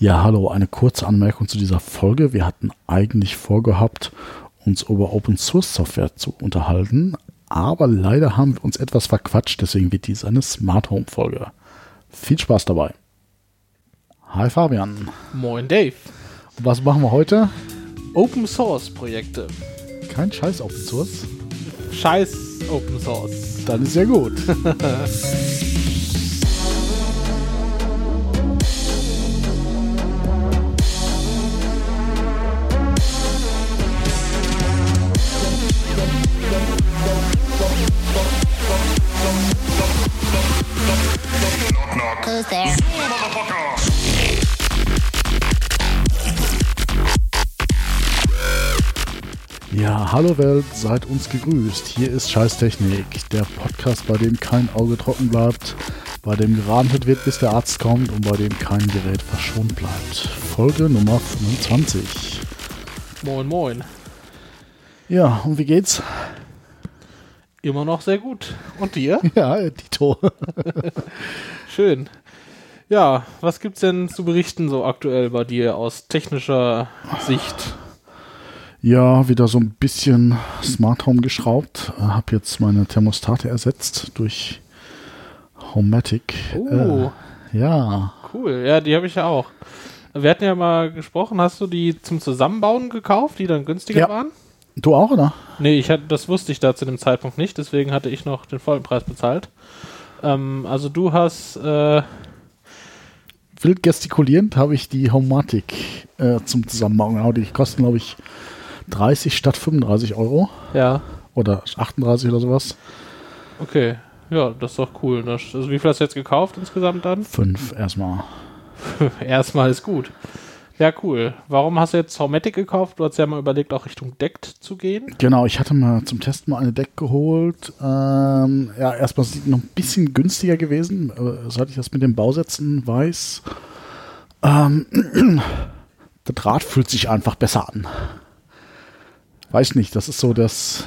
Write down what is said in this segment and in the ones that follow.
Ja, hallo, eine kurze Anmerkung zu dieser Folge. Wir hatten eigentlich vorgehabt, uns über Open Source Software zu unterhalten, aber leider haben wir uns etwas verquatscht, deswegen wird dies eine Smart Home Folge. Viel Spaß dabei. Hi Fabian. Moin Dave. Und was machen wir heute? Open Source Projekte. Kein Scheiß Open Source. Scheiß Open Source. Dann ist ja gut. hallo Welt, seid uns gegrüßt. Hier ist Scheißtechnik, der Podcast, bei dem kein Auge trocken bleibt, bei dem gerantet wird, bis der Arzt kommt und bei dem kein Gerät verschont bleibt. Folge Nummer 25. Moin Moin. Ja, und wie geht's? Immer noch sehr gut. Und dir? Ja, Dito. Schön. Ja, was gibt's denn zu berichten so aktuell bei dir aus technischer Sicht? Ja, wieder so ein bisschen Smart Home geschraubt. Hab jetzt meine Thermostate ersetzt durch Homematic. Oh, Äh, ja, cool. Ja, die habe ich ja auch. Wir hatten ja mal gesprochen, hast du die zum Zusammenbauen gekauft, die dann günstiger Ja. waren? du auch, oder? Nee, ich hatte, das wusste ich da zu dem Zeitpunkt nicht, deswegen hatte ich noch den vollen Preis bezahlt. Ähm, also du hast, äh, Wild gestikulierend habe ich die Homematic äh, zum Zusammenbauen. Genau, die kosten, glaube ich, 30 statt 35 Euro. ja, Oder 38 oder sowas. okay. Ja, das ist doch cool. Also wie viel hast du jetzt gekauft insgesamt dann? Fünf erstmal. Erstmal ist gut. Ja, cool. Warum hast du jetzt Homematic gekauft? Du hast ja mal überlegt, auch Richtung Deckt zu gehen. Genau, ich hatte mal zum Testen mal eine Deck geholt. Ähm, ja, erstmal ist noch ein bisschen günstiger gewesen, seit ich das mit den Bausätzen weiß. Ähm, der Draht fühlt sich einfach besser an. Weiß nicht, das ist so das,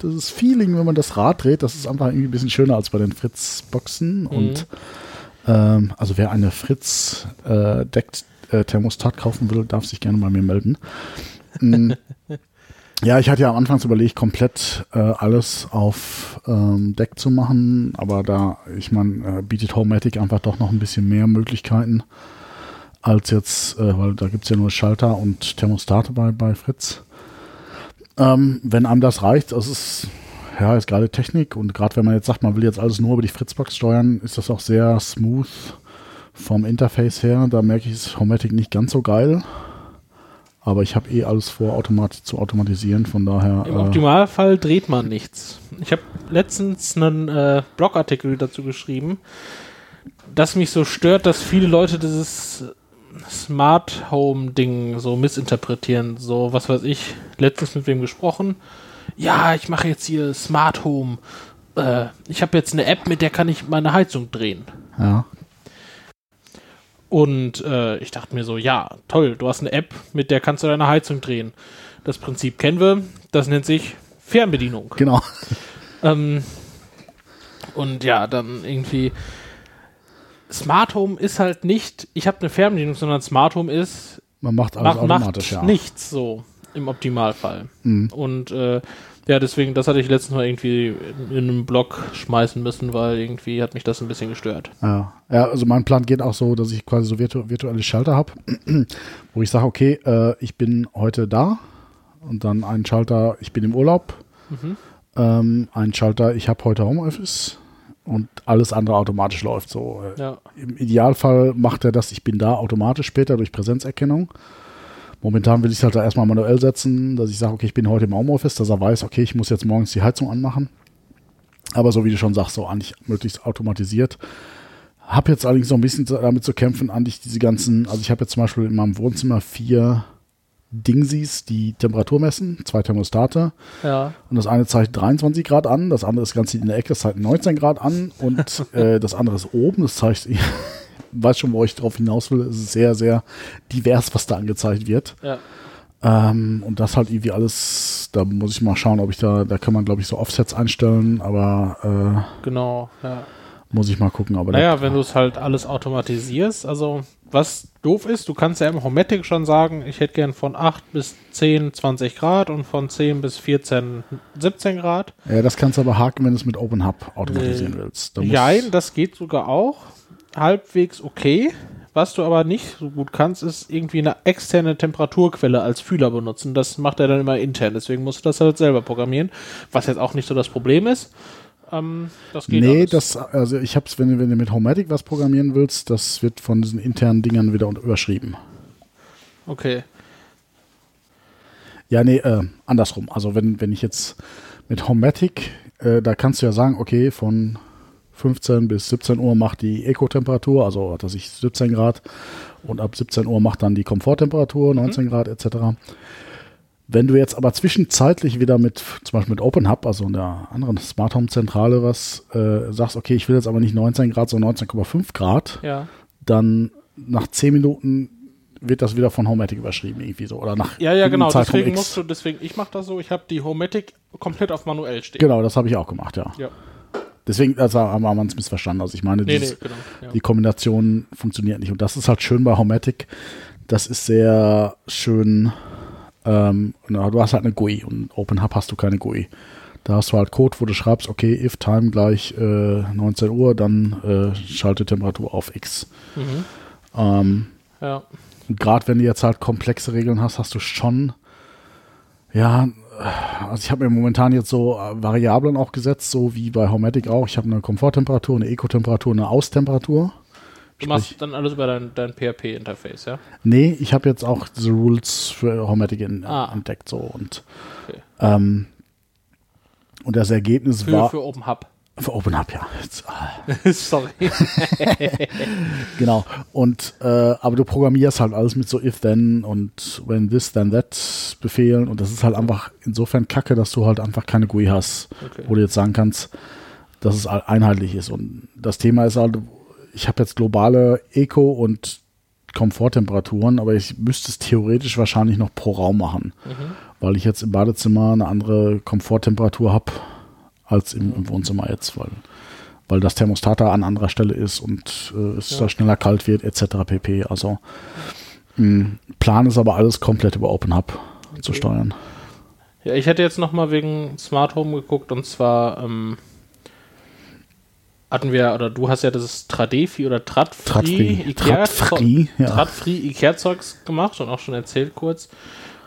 das ist Feeling, wenn man das Rad dreht, das ist einfach irgendwie ein bisschen schöner als bei den Fritz-Boxen. Und ähm, also wer eine Fritz äh, äh, Thermostat kaufen will, darf sich gerne bei mir melden. Mm. Ja, ich hatte ja am Anfang überlegt, komplett äh, alles auf ähm, Deck zu machen, aber da, ich meine, äh, bietet Homematic einfach doch noch ein bisschen mehr Möglichkeiten als jetzt, äh, weil da gibt's ja nur Schalter und Thermostate bei, bei Fritz. Ähm, wenn einem das reicht, das ist, ja, ist gerade Technik und gerade wenn man jetzt sagt, man will jetzt alles nur über die Fritzbox steuern, ist das auch sehr smooth vom Interface her. Da merke ich, ist Homematic nicht ganz so geil. Aber ich habe eh alles vor, automat zu automatisieren, von daher. Im äh, Optimalfall dreht man nichts. Ich habe letztens einen äh, Blogartikel dazu geschrieben, dass mich so stört, dass viele Leute dieses Smart Home Ding so missinterpretieren. So, was weiß ich, letztens mit wem gesprochen. Ja, ich mache jetzt hier Smart Home. Äh, ich habe jetzt eine App, mit der kann ich meine Heizung drehen. ja. Und äh, ich dachte mir so, ja, toll, du hast eine App, mit der kannst du deine Heizung drehen. Das Prinzip kennen wir, das nennt sich Fernbedienung. Genau. Ähm, und ja, dann irgendwie Smart Home ist halt nicht, ich habe eine Fernbedienung, sondern Smart Home ist, Man macht alles macht, automatisch, macht ja. nichts so im Optimalfall. Mhm. Und äh, ja, deswegen, das hatte ich letztens mal irgendwie in, in einem Blog schmeißen müssen, weil irgendwie hat mich das ein bisschen gestört. Ja. ja, also mein Plan geht auch so, dass ich quasi so virtu virtuelle Schalter habe, wo ich sage, okay, äh, ich bin heute da und dann ein Schalter, ich bin im Urlaub, Mhm. ähm, ein Schalter, ich habe heute Homeoffice und alles andere automatisch läuft so. Ja, Im Idealfall macht er das, ich bin da automatisch später durch Präsenzerkennung. Momentan will ich es halt da erstmal manuell setzen, dass ich sage, okay, ich bin heute im Homeoffice, dass er weiß, okay, ich muss jetzt morgens die Heizung anmachen. Aber so wie du schon sagst, so eigentlich möglichst automatisiert. Hab jetzt allerdings noch ein bisschen damit zu kämpfen, eigentlich diese ganzen, also ich habe jetzt zum Beispiel in meinem Wohnzimmer vier Dingsies, die Temperatur messen, zwei Thermostate. ja. Und das eine zeigt 23 Grad an, das andere ist ganz in der Ecke, das zeigt 19 Grad an und äh, das andere ist oben, das zeigt, ich weiß schon, wo ich drauf hinaus will, es ist sehr, sehr divers, was da angezeigt wird. Ja. Ähm, und das halt irgendwie alles, da muss ich mal schauen, ob ich da, da kann man glaube ich so Offsets einstellen, aber Genau, ja. äh, muss ich mal gucken. Aber Naja, wenn du es halt alles automatisierst, also was doof ist, du kannst ja im Homatic schon sagen, ich hätte gern von 8 bis 10, 20 Grad und von 10 bis 14, 17 Grad. Ja, das kannst du aber haken, wenn du es mit Open Hub automatisieren Nee. willst. Da Nein, das geht sogar auch. Halbwegs okay. Was du aber nicht so gut kannst, ist irgendwie eine externe Temperaturquelle als Fühler benutzen. Das macht er dann immer intern. Deswegen musst du das halt selber programmieren. Was jetzt auch nicht so das Problem ist. Ähm, das geht Nee, alles. das, also ich hab's, wenn, du- wenn du mit Homematic was programmieren willst, das wird von diesen internen Dingern wieder überschrieben. Okay. Ja, nee, äh, andersrum. Also wenn, wenn ich jetzt mit Homematic, äh, da kannst du ja sagen, okay, von 15 bis 17 Uhr macht die Eco-Temperatur, also weiß ich 17 Grad und ab 17 Uhr macht dann die Komforttemperatur 19 Grad etc. Wenn du jetzt aber zwischenzeitlich wieder mit, zum Beispiel mit Open Hub, also in der anderen Smart Home Zentrale, was äh, sagst, okay, ich will jetzt aber nicht 19 Grad, sondern 19,5 Grad, Ja. dann nach 10 Minuten wird das wieder von Homematic überschrieben, irgendwie so. Oder nach Ja, ja, genau. Zeitraum Deswegen X. musst du, deswegen, ich mache das so, ich habe die Homematic komplett auf manuell stehen. Genau, das habe ich auch gemacht, ja. Ja. Deswegen also haben wir es missverstanden. Also ich meine, Nee, dieses, nee, genau. Ja. die Kombination funktioniert nicht. Und das ist halt schön bei Homematic. Das ist sehr schön. Ähm, du hast halt eine GUI und Open Hub hast du keine GUI. Da hast du halt Code, wo du schreibst, okay, if time gleich äh, 19 Uhr, dann äh, schalte Temperatur auf X. Mhm. Ähm, ja. und gerade wenn du jetzt halt komplexe Regeln hast, hast du schon, ja, also ich habe mir momentan jetzt so äh, Variablen auch gesetzt, so wie bei Homematic auch. Ich habe eine Komforttemperatur, eine Eco-Temperatur, eine Austemperatur. Du machst dann alles über dein, dein PHP-Interface, ja? Nee, ich habe jetzt auch diese Rules für Homematic in, Ah. entdeckt so und Okay. ähm, und das Ergebnis Für, war für Open Hub. für Open Hub, ja. Jetzt, ah, Sorry. genau. Und äh, aber du programmierst halt alles mit so if then und when this then that Befehlen und das ist halt einfach insofern Kacke, dass du halt einfach keine GUI hast, Okay. wo du jetzt sagen kannst, dass es all- einheitlich ist. Und das Thema ist halt, ich habe jetzt globale Eco und Komforttemperaturen, aber ich müsste es theoretisch wahrscheinlich noch pro Raum machen, Mhm. weil ich jetzt im Badezimmer eine andere Komforttemperatur habe als im, im Wohnzimmer jetzt, weil, weil das Thermostat da an anderer Stelle ist und äh, es Ja. da schneller kalt wird, etc. pp. Also mh, Plan ist aber alles komplett über Open Hub zu Okay. steuern. Ja, ich hätte jetzt nochmal wegen Smart Home geguckt und zwar ähm, hatten wir, oder du hast ja das Tradefi oder Tradfree. Ikea Tradfree, ja. Tradfree Ikea-Zeugs gemacht und auch schon erzählt kurz.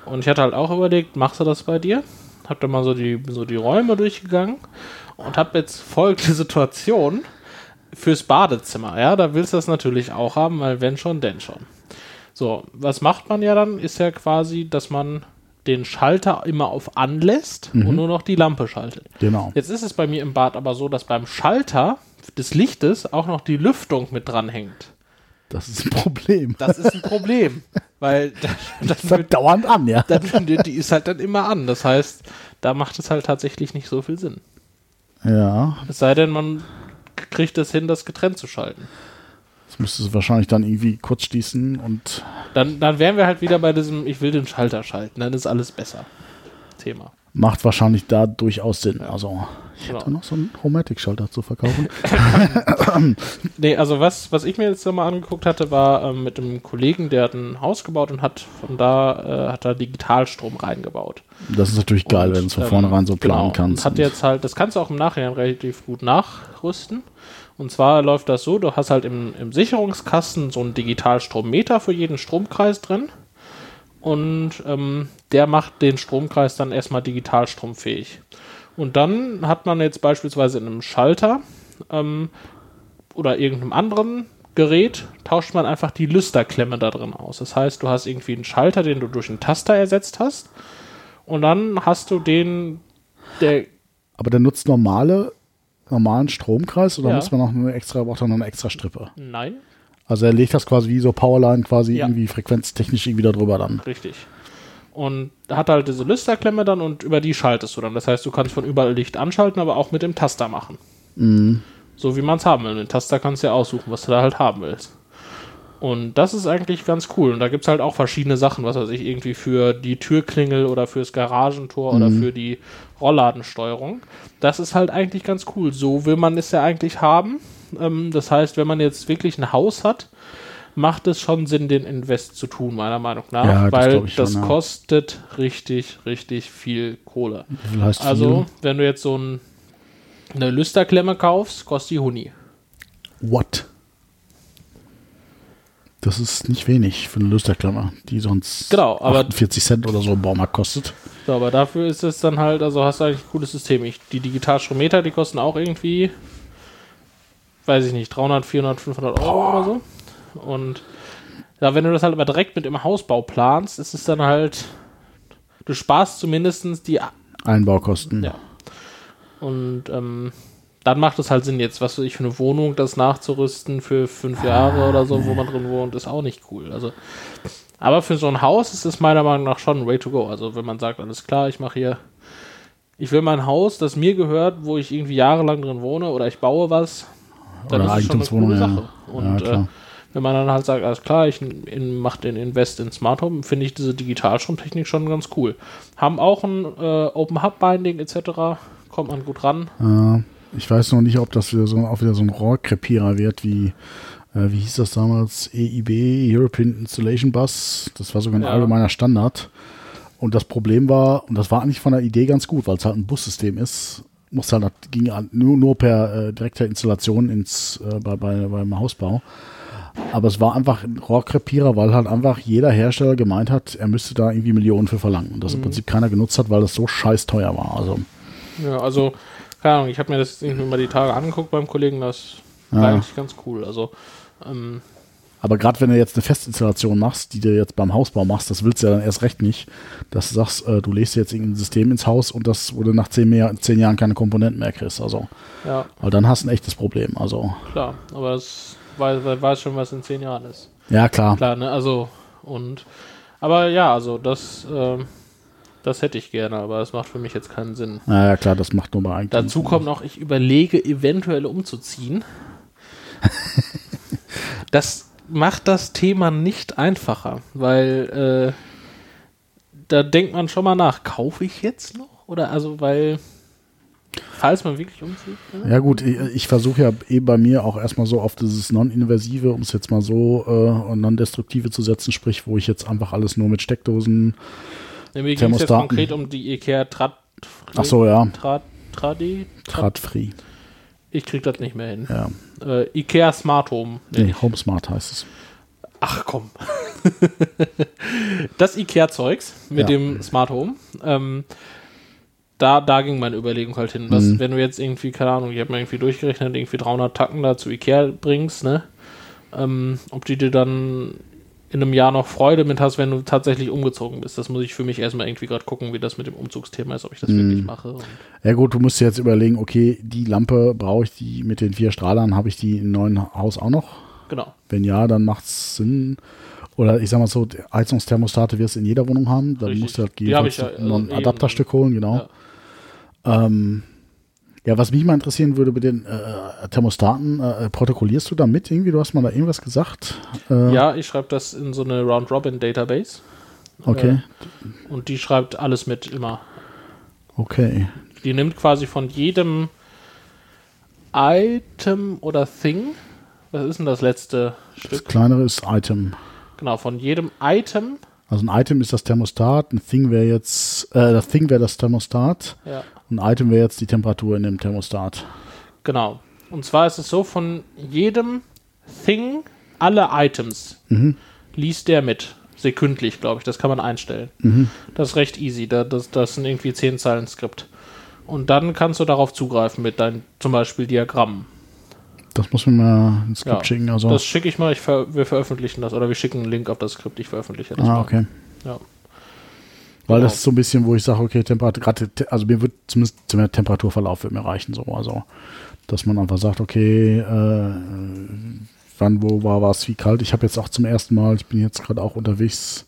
Und ich hatte halt auch überlegt, machst du das bei dir? Hab dann mal so die, so die Räume durchgegangen und hab jetzt folgende Situation fürs Badezimmer. Ja, da willst du das natürlich auch haben, weil wenn schon, denn schon. So, was macht man ja dann? Ist ja quasi, dass man den Schalter immer auf anlässt und nur noch die Lampe schaltet. Genau. Jetzt ist es bei mir im Bad aber so, dass beim Schalter des Lichtes auch noch die Lüftung mit dranhängt. Das ist ein Problem. Das ist ein Problem, weil das, das wird, wird dauernd an, ja. dann, die ist halt dann immer an. Das heißt, da macht es halt tatsächlich nicht so viel Sinn. Ja, Es sei denn, man kriegt es hin, das getrennt zu schalten. Das müsstest du wahrscheinlich dann irgendwie kurz schließen und Dann, dann wären wir halt wieder bei diesem, ich will den Schalter schalten, dann ist alles besser. Thema. macht wahrscheinlich da durchaus Sinn. Also ich Genau. hätte noch so einen Homematic-Schalter zu verkaufen. Nee, also was, was ich mir jetzt nochmal angeguckt hatte, war ähm, mit einem Kollegen, der hat ein Haus gebaut und hat von da äh, hat da Digitalstrom reingebaut. Das ist natürlich geil, Und, wenn du es von ähm, vornherein so planen genau, kannst. Hat jetzt halt, das kannst du auch im Nachhinein relativ gut nachrüsten. Und zwar läuft das so, du hast halt im, im Sicherungskasten so einen Digitalstrommeter für jeden Stromkreis drin. Und ähm, der macht den Stromkreis dann erstmal digitalstromfähig. Und dann hat man jetzt beispielsweise in einem Schalter ähm, oder irgendeinem anderen Gerät, tauscht man einfach die Lüsterklemme da drin aus. Das heißt, du hast irgendwie einen Schalter, den du durch einen Taster ersetzt hast. Und dann hast du den, der, Aber der nutzt normale, normalen Stromkreis oder Ja. muss man noch eine extra, braucht er noch eine extra Strippe? nein, Also er legt das quasi wie so Powerline quasi Ja. irgendwie frequenztechnisch irgendwie da drüber dann. richtig. Und hat halt diese Lüsterklemme dann und über die schaltest du dann. Das heißt, du kannst von überall Licht anschalten, aber auch mit dem Taster machen. So wie man es haben will. Den Taster kannst du ja aussuchen, was du da halt haben willst. Und das ist eigentlich ganz cool. Und da gibt es halt auch verschiedene Sachen, was weiß ich, irgendwie für die Türklingel oder fürs Garagentor oder für die Rollladensteuerung. Das ist halt eigentlich ganz cool. So will man es ja eigentlich haben. Ähm, das heißt, wenn man jetzt wirklich ein Haus hat, macht es schon Sinn, den Invest zu tun, meiner Meinung nach, Ja, das weil glaub ich schon, das ja. kostet richtig, richtig viel Kohle. Also, viel? wenn du jetzt so ein, eine Lüsterklemme kaufst, kostet die Huni. What? Das ist nicht wenig für eine Lüsterklammer, die sonst Genau, aber- 48 Cent oder so im Baumarkt kostet. So, aber dafür ist es dann halt, also hast du eigentlich ein cooles System. Ich, die Digitalstrometer, die kosten auch irgendwie, weiß ich nicht, 300, 400, 500 Euro oder so. Und ja, wenn du das halt aber direkt mit im Hausbau planst, ist es dann halt, du sparst zumindest die Einbaukosten. Ja. Und ähm, dann macht es halt Sinn, jetzt, was weiß ich, für eine Wohnung das nachzurüsten für fünf Jahre oder so, wo man drin wohnt, ist auch nicht cool. Also, aber für so ein Haus ist es meiner Meinung nach schon way to go. Also, wenn man sagt, alles klar, ich mache hier, ich will mein Haus, das mir gehört, wo ich irgendwie jahrelang drin wohne oder ich baue was, dann Oder ist es schon eine coole ja. Sache. Und Ja, äh, wenn man dann halt sagt, alles klar, ich mache den Invest in Smart Home, finde ich diese Digitalstromtechnik schon ganz cool. Haben auch ein äh, Open Hub Binding etc. Kommt man gut ran. Äh, ich weiß noch nicht, ob das wieder so, auch wieder so ein Rohrkrepierer wird, wie, äh, wie hieß das damals? EIB, European Installation Bus. Das war sogar ein Ja. allgemeiner Standard. Und das Problem war, und das war eigentlich von der Idee ganz gut, weil es halt ein Bussystem ist, muss halt, ging halt nur, nur per äh, direkter Installation ins, äh, bei, bei, beim Hausbau. Aber es war einfach ein Rohrkrepierer, weil halt einfach jeder Hersteller gemeint hat, er müsste da irgendwie Millionen für verlangen. Und das im Prinzip keiner genutzt hat, weil das so scheiß teuer war. Also, Ja, also, keine Ahnung, ich habe mir das irgendwie mal die Tage angeguckt beim Kollegen, das war Ja. eigentlich ganz cool. Also, ähm, Aber gerade wenn du jetzt eine Festinstallation machst, die du jetzt beim Hausbau machst, das willst du ja dann erst recht nicht, dass du sagst, äh, du legst jetzt irgendein System ins Haus und das, wo du nach zehn, mehr, zehn Jahren keine Komponenten mehr kriegst. Also, ja, weil dann hast du ein echtes Problem. Also, klar, aber das weiß, weiß schon, was in zehn Jahren ist. ja klar. Klar, ne, also, und, aber ja, also, das, ähm, das hätte ich gerne, aber das macht für mich jetzt keinen Sinn. Ja, ja, klar, das macht nur bei Eigentum. Dazu kommt noch, ich überlege eventuell umzuziehen. das macht das Thema nicht einfacher, weil äh, da denkt man schon mal nach, kaufe ich jetzt noch? Oder also, weil, falls man wirklich umzieht. Ja gut, ich, ich versuche ja eh bei mir auch erstmal so auf dieses Non-Invasive, um es jetzt mal so äh, Non-Destruktive zu setzen, sprich, wo ich jetzt einfach alles nur mit Steckdosen. Ja, mir ging es jetzt konkret um die IKEA Trat. Ach so, ja, Trat, Tradi? Drahtfree. Ich krieg das nicht mehr hin. Ja. Äh, IKEA Smart Home. nenn Nee, ich. HomeSmart heißt es. Ach komm. das IKEA-Zeugs mit Ja. dem Smart Home. Ähm, da, da ging meine Überlegung halt hin. Was, Mhm. Wenn du jetzt irgendwie, keine Ahnung, ich habe mir irgendwie durchgerechnet, irgendwie 300 Tacken da zu IKEA bringst, ne? Ähm, ob die dir dann in einem Jahr noch Freude mit hast, wenn du tatsächlich umgezogen bist. Das muss ich für mich erstmal irgendwie gerade gucken, wie das mit dem Umzugsthema ist, ob ich das Mhm. wirklich mache. Ja gut, du musst jetzt überlegen, okay, die Lampe brauche ich die mit den vier Strahlern, habe ich die im neuen Haus auch noch? genau. Wenn ja, dann macht es Sinn. Oder ich sag mal so, Heizungsthermostate wirst du in jeder Wohnung haben. Dann Richtig. musst du halt ja, ein also eh Adapterstück holen, genau. Ähm, ja, was mich mal interessieren würde bei den äh, Thermostaten, äh, protokollierst du da mit irgendwie? Du hast mal da irgendwas gesagt? Äh, Ja, ich schreibe das in so eine Round-Robin-Database. Okay, Und die schreibt alles mit immer. okay. Die nimmt quasi von jedem Item oder Thing. Was ist denn das letzte Das Stück? kleinere ist Item. Genau, von jedem Item. Also ein Item ist das Thermostat, ein Thing wäre jetzt, äh, das Thing wäre das Thermostat, Ja, ein Item wäre jetzt die Temperatur in dem Thermostat. genau. Und zwar ist es so, von jedem Thing, alle Items, Mhm. liest der mit. Sekündlich, glaube ich. Das kann man einstellen. Mhm. Das ist recht easy. Da, das, das sind irgendwie 10 Zeilen Skript. Und dann kannst du darauf zugreifen mit deinen zum Beispiel Diagrammen. Das muss man mal ins Skript Ja, schicken. Also. Das schicke ich mal, ich ver wir veröffentlichen das oder wir schicken einen Link auf das Skript, ich veröffentliche das ah, mal. okay. Ja. Weil Genau. das ist so ein bisschen, wo ich sage, okay, Temperatur, gerade, also mir wird zumindest zum Temperaturverlauf wird mir reichen, so. Also, dass man einfach sagt, okay, äh, wann, wo war was, wie kalt. Ich habe jetzt auch zum ersten Mal, ich bin jetzt gerade auch unterwegs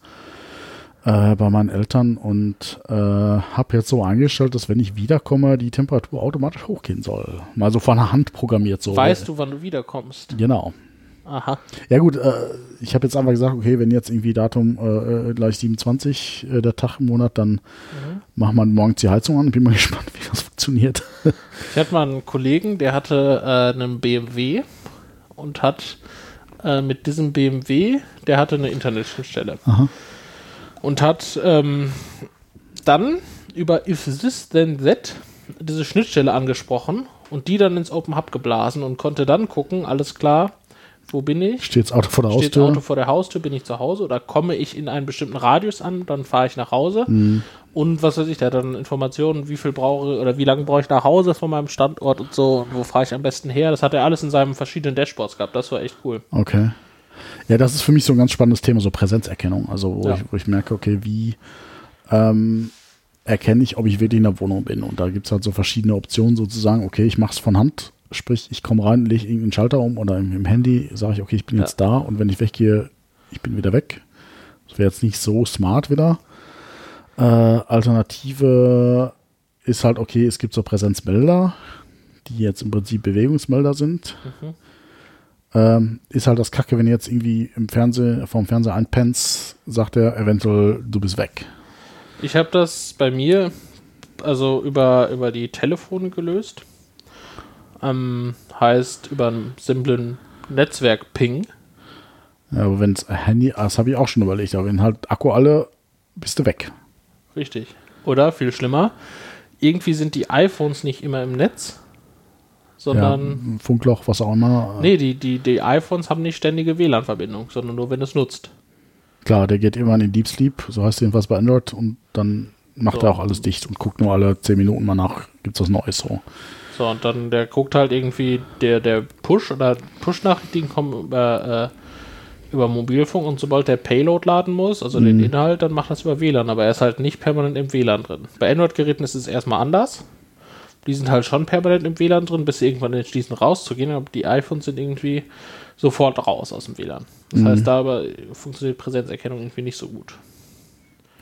äh, bei meinen Eltern und äh, habe jetzt so eingestellt, dass wenn ich wiederkomme, die Temperatur automatisch hochgehen soll. Mal so von der Hand programmiert so. Weißt du, wann du wiederkommst? Genau. Aha. Ja gut, äh, ich habe jetzt einfach gesagt, okay, wenn jetzt irgendwie Datum äh, äh, gleich 27, äh, der Tag im Monat, dann machen wir morgens die Heizung an. Bin mal gespannt, wie das funktioniert. Ich hatte mal einen Kollegen, der hatte äh, einen BMW und hat äh, mit diesem BMW, der hatte eine Internetschnittstelle. Aha. Und hat ähm, dann über If This Then That diese Schnittstelle angesprochen und die dann ins Open Hub geblasen und konnte dann gucken, alles klar, wo bin ich? Steht das Auto vor der Steht das Haustür? Auto vor der Haustür, bin ich zu Hause oder komme ich in einen bestimmten Radius an, dann fahre ich nach Hause. Mhm. Und was weiß ich, der hat dann Informationen, wie viel brauche oder wie lange brauche ich nach Hause von meinem Standort und so und wo fahre ich am besten her. Das hat er alles in seinen verschiedenen Dashboards gehabt. Das war echt cool. Okay. Ja, das ist für mich so ein ganz spannendes Thema, so Präsenzerkennung. Also, wo, Ja. ich, wo ich merke, okay, wie ähm, erkenne ich, ob ich wirklich in der Wohnung bin? Und da gibt es halt so verschiedene Optionen, sozusagen, okay, ich mache es von Hand, sprich, ich komme rein, lege irgendeinen Schalter um oder im, im Handy sage ich, okay, ich bin Ja. jetzt da und wenn ich weggehe, ich bin wieder weg. Das wäre jetzt nicht so smart wieder. Äh, Alternative ist halt, okay, es gibt so Präsenzmelder, die jetzt im Prinzip Bewegungsmelder sind. Ähm, ist halt das Kacke, wenn du jetzt irgendwie im Fernsehen, vom Fernseher einpennst, sagt er eventuell, du bist weg. Ich habe das bei mir also über, über die Telefone gelöst. Ähm, heißt über einen simplen Netzwerk-Ping. Ja, aber wenn es Handy, das habe ich auch schon überlegt, aber wenn halt Akku alle, bist du weg. Richtig. Oder viel schlimmer, irgendwie sind die iPhones nicht immer im Netz, sondern. ja, Funkloch, was auch immer. Nee, die, die, die iPhones haben nicht ständige WLAN-Verbindung, sondern nur, wenn es nutzt. Klar, der geht irgendwann in Deep Sleep, so heißt jedenfalls bei Android, und dann macht So. er auch alles dicht und guckt nur alle 10 Minuten mal nach, gibt es was Neues so. So, und dann der guckt halt irgendwie, der, der Push oder Push-Nachrichten kommen über, äh, über Mobilfunk und sobald der Payload laden muss, also den Inhalt, dann macht das über WLAN, aber er ist halt nicht permanent im WLAN drin. Bei Android-Geräten ist es erstmal anders. Die sind halt schon permanent im WLAN drin, bis sie irgendwann entschließen rauszugehen, aber die iPhones sind irgendwie sofort raus aus dem WLAN. Das heißt, da aber funktioniert Präsenzerkennung irgendwie nicht so gut.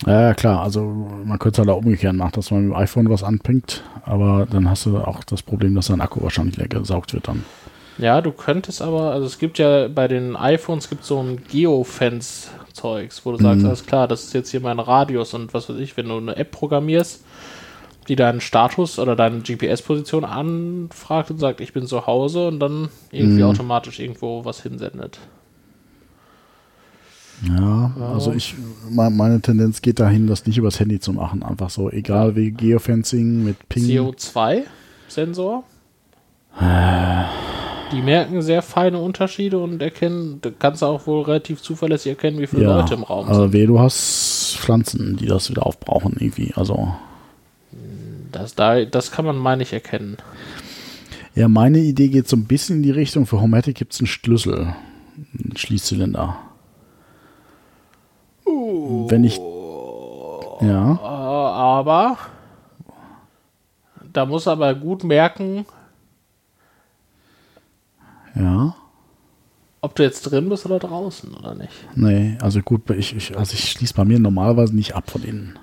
Ja, klar, also man könnte es halt auch umgekehrt machen, dass man mit dem iPhone was anpingt, aber dann hast du auch das Problem, dass dein Akku wahrscheinlich leer gesaugt wird dann. Ja, du könntest aber, also es gibt ja bei den iPhones gibt so ein Geofence-Zeugs, wo du sagst, alles klar, das ist jetzt hier mein Radius und was weiß ich, wenn du eine App programmierst, die deinen Status oder deine GPS-Position anfragt und sagt, ich bin zu Hause und dann irgendwie automatisch irgendwo was hinsendet. Ja, also ich, me- meine Tendenz geht dahin, das nicht übers Handy zu machen. Einfach so, egal wie Geofencing mit Ping. CO2-Sensor. Die merken sehr feine Unterschiede und erkennen, da kannst du auch wohl relativ zuverlässig erkennen, wie viele ja, Leute im Raum sind. aber weh, du hast Pflanzen, die das wieder aufbrauchen irgendwie. Also, Das, da, das kann man, meine ich, erkennen. ja, meine Idee geht so ein bisschen in die Richtung, für Homematic gibt es einen Schlüssel, einen Schließzylinder. Wenn ich, ja, Äh, aber da muss aber gut merken, ja. ob du jetzt drin bist oder draußen oder nicht. Nee, also gut, ich, ich, also ich schließe bei mir normalerweise nicht ab von innen.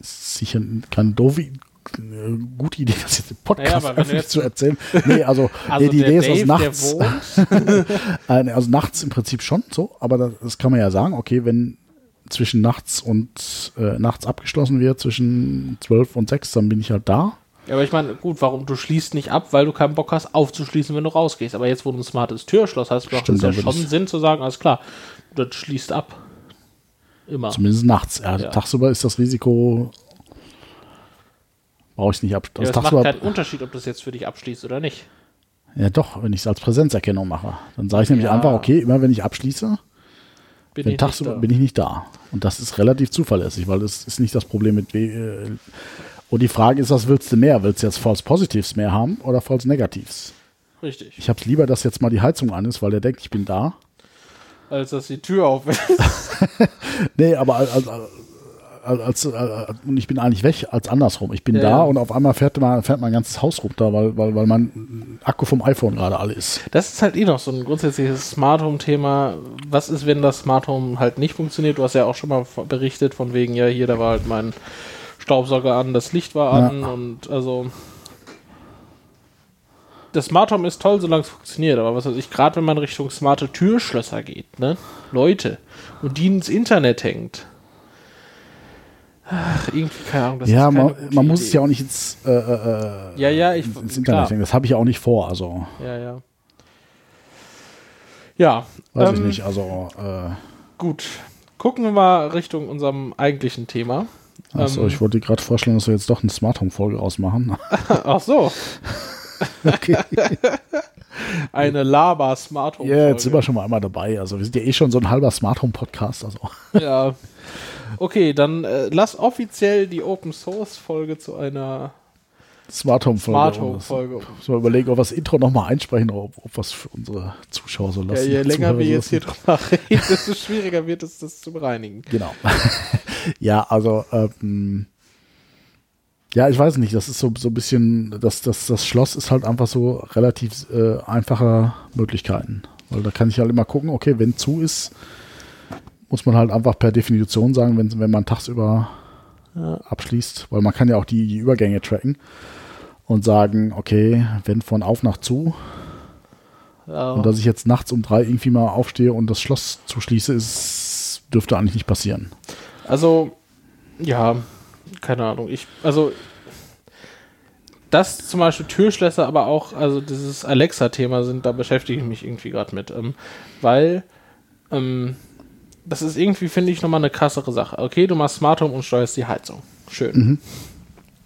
Ist sicher keine doofe, äh, gute Idee, das jetzt im Podcast Naja, öffentlich zu erzählen. Nee, also, Also nee, die Idee ist aus Dave, nachts. Äh, also nachts im Prinzip schon so, aber das, das kann man ja sagen, okay, wenn zwischen nachts und äh, nachts abgeschlossen wird, zwischen 12 und 6, dann bin ich halt da. Ja, aber ich meine, gut, warum du schließt nicht ab, weil du keinen Bock hast, aufzuschließen, wenn du rausgehst. Aber jetzt, wo du ein smartes Türschloss hast, macht es ja schon Sinn zu sagen, alles klar, das schließt ab. Immer. Zumindest nachts. Ja, Ja. Tagsüber ist das Risiko, brauche ich nicht ab. Ja, Also es macht keinen Unterschied, ob das jetzt für dich abschließt oder nicht. ja doch, wenn ich es als Präsenzerkennung mache. Dann sage ich nämlich Ja. einfach, okay, immer wenn ich abschließe, Bin ich tagsüber nicht da. bin ich nicht da. Und das ist relativ zuverlässig, weil das ist nicht das Problem mit. W- äh, Und die Frage ist, was willst du mehr? Willst du jetzt False Positives mehr haben oder False Negatives? Richtig. Ich hab's lieber, dass jetzt mal die Heizung an ist, weil der denkt, ich bin da. Als dass die Tür auf ist. Nee, aber als, als, als, als und ich bin eigentlich weg, als andersrum. Ich bin Ja, da ja. und auf einmal fährt, mal, fährt mein ganzes Haus runter, weil, weil, weil mein Akku vom iPhone gerade alle ist. Das ist halt eh noch so ein grundsätzliches Smart Home-Thema. Was ist, wenn das Smart Home halt nicht funktioniert? Du hast ja auch schon mal berichtet, von wegen, ja, hier, da war halt mein Staubsauger an, das Licht war Ja. an und also. Das Smart Home ist toll, solange es funktioniert, aber was weiß ich, gerade wenn man Richtung smarte Türschlösser geht, ne? Leute, und die ins Internet hängt. Ach, irgendwie, keine Ahnung, das ja, man, man muss es ja auch nicht ins, äh, äh, Ja, ja, ich. ins. Internet hängen. Das habe ich ja auch nicht vor. Also, Ja, ja. Ja. Weiß ich ähm, nicht. Also, äh, Gut. Gucken wir mal Richtung unserem eigentlichen Thema. achso, Ähm. ich wollte dir gerade vorschlagen, dass wir jetzt doch eine Smart Home Folge ausmachen. Ach so, okay. eine Laber Smart Home. Ja, jetzt sind wir schon mal einmal dabei. Also, wir sind ja eh schon so ein halber Smart Home Podcast. Also, Ja. Okay, dann äh, lass offiziell die Open Source Folge zu einer Smart Home Folge. Smart Home Folge. Muss mal überlegen, ob wir das Intro nochmal einsprechen oder ob, ob wir es für unsere Zuschauer so Ja, lassen. je länger wir jetzt hier drüber reden, desto schwieriger wird es, das zu bereinigen. Genau. ja, also, ähm, ja, ich weiß nicht, das ist so, so ein bisschen, das, das, das Schloss ist halt einfach so relativ äh, einfache Möglichkeiten. Weil da kann ich halt immer gucken, okay, wenn zu ist, muss man halt einfach per Definition sagen, wenn, wenn man tagsüber äh, abschließt, weil man kann ja auch die, die Übergänge tracken und sagen, okay, wenn von auf nach zu Ja. und dass ich jetzt nachts um drei irgendwie mal aufstehe und das Schloss zuschließe, ist, dürfte eigentlich nicht passieren. Also, ja, keine Ahnung. Ich, also, das zum Beispiel Türschlösser, aber auch, also dieses Alexa-Thema sind, da beschäftige ich mich irgendwie gerade mit. Ähm, weil, ähm, das ist irgendwie, finde ich, nochmal eine krassere Sache. Okay, du machst Smart Home und steuerst die Heizung. Schön. Mhm.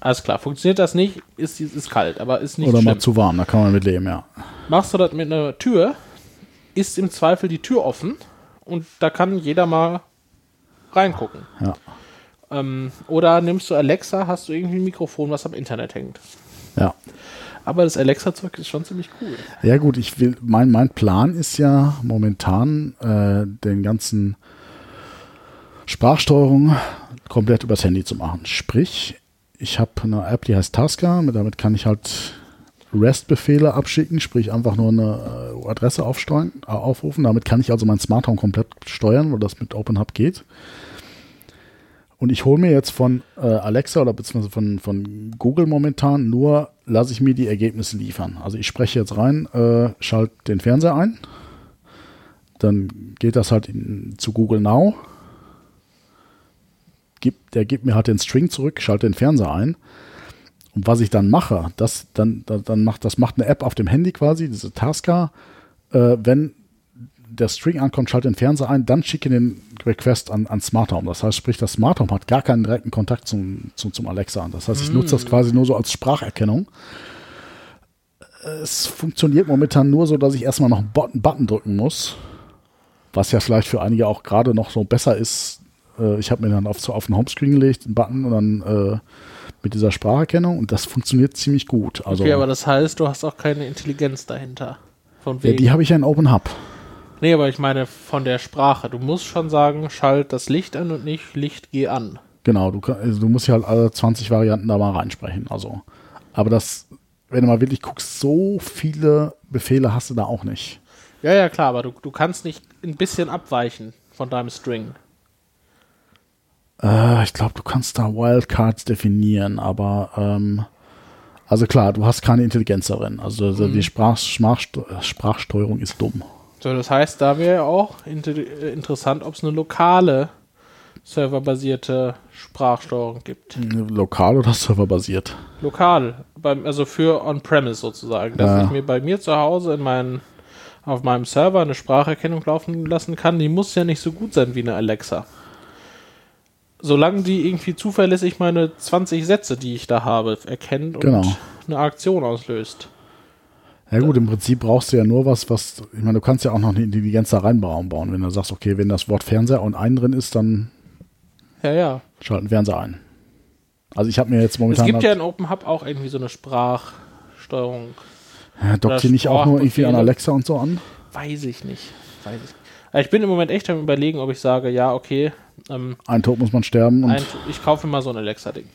Alles klar. Funktioniert das nicht, ist, ist kalt, aber ist nicht Oder schlimm. mal zu warm, da kann man mit leben, ja. Machst du das mit einer Tür, ist im Zweifel die Tür offen und da kann jeder mal reingucken. Ja. Ähm, oder nimmst du Alexa, hast du irgendwie ein Mikrofon, was am Internet hängt. Ja. Aber das Alexa-Zeug ist schon ziemlich cool. Ja gut, ich will, mein, mein Plan ist ja momentan äh, den ganzen Sprachsteuerung komplett übers Handy zu machen. Sprich, ich habe eine App, die heißt Tasker, mit- damit kann ich halt REST-Befehle abschicken, sprich einfach nur eine äh, Adresse aufsteuern, äh, aufrufen. Damit kann ich also mein Smart Home komplett steuern, weil das mit OpenHub geht. Und ich hole mir jetzt von äh, Alexa oder beziehungsweise von, von Google momentan nur, lasse ich mir die Ergebnisse liefern. Also ich spreche jetzt rein, äh, schalte den Fernseher ein, dann geht das halt in, zu Google Now, gibt, der gibt mir halt den String zurück, schalte den Fernseher ein. Und was ich dann mache, das, dann, dann, macht, das macht eine App auf dem Handy quasi, diese Tasker, äh, wenn der String ankommt, schalte den Fernseher ein, dann schicke den Request an, an Smart Home. Das heißt, sprich, das Smart Home hat gar keinen direkten Kontakt zum, zum, zum Alexa. Das heißt, ich nutze das quasi nur so als Spracherkennung. Es funktioniert momentan nur so, dass ich erstmal noch einen Button, drücken muss. Was ja vielleicht für einige auch gerade noch so besser ist. Äh, ich habe mir dann auf, so auf den Homescreen gelegt, einen Button und dann äh, mit dieser Spracherkennung und das funktioniert ziemlich gut. Also, Okay, aber das heißt, du hast auch keine Intelligenz dahinter. Von ja, die habe ich ja in Open Hub. Nee, aber ich meine von der Sprache. Du musst schon sagen, schalt das Licht an und nicht Licht geh an. Genau, du, also du musst ja halt alle 20 Varianten da mal reinsprechen. Also, aber das, wenn du mal wirklich guckst, so viele Befehle hast du da auch nicht. Ja, ja, klar, aber du, du kannst nicht ein bisschen abweichen von deinem String. Äh, ich glaube, du kannst da Wildcards definieren, aber ähm, also klar, du hast keine Intelligenz darin. Also Mhm. die Sprach, Sprachste Sprachsteuerung ist dumm. So, das heißt, da wäre auch inter äh, interessant, ob es eine lokale serverbasierte Sprachsteuerung gibt. Lokal oder serverbasiert. Lokal, beim, also für On-Premise sozusagen, dass Ja. ich mir bei mir zu Hause in meinen, auf meinem Server eine Spracherkennung laufen lassen kann. Die muss ja nicht so gut sein wie eine Alexa. Solange die irgendwie zuverlässig meine 20 Sätze, die ich da habe, erkennt und Genau. eine Aktion auslöst. Ja gut, im Prinzip brauchst du ja nur was, was, ich meine, du kannst ja auch noch eine Intelligenz da reinbauen. bauen. Wenn du sagst, okay, wenn das Wort Fernseher und ein drin ist, dann Ja, ja. schalten Fernseher ein. Also ich habe mir jetzt Es momentan gibt ja in OpenHub auch irgendwie so eine Sprachsteuerung. ja, dockt sie nicht auch nur irgendwie an. Alexa und so an? Weiß ich nicht. Weiß ich. Aber Ich bin im Moment echt am überlegen, ob ich sage, ja, okay, ähm, Ein Tod muss man sterben und ich kaufe mal so ein Alexa-Ding.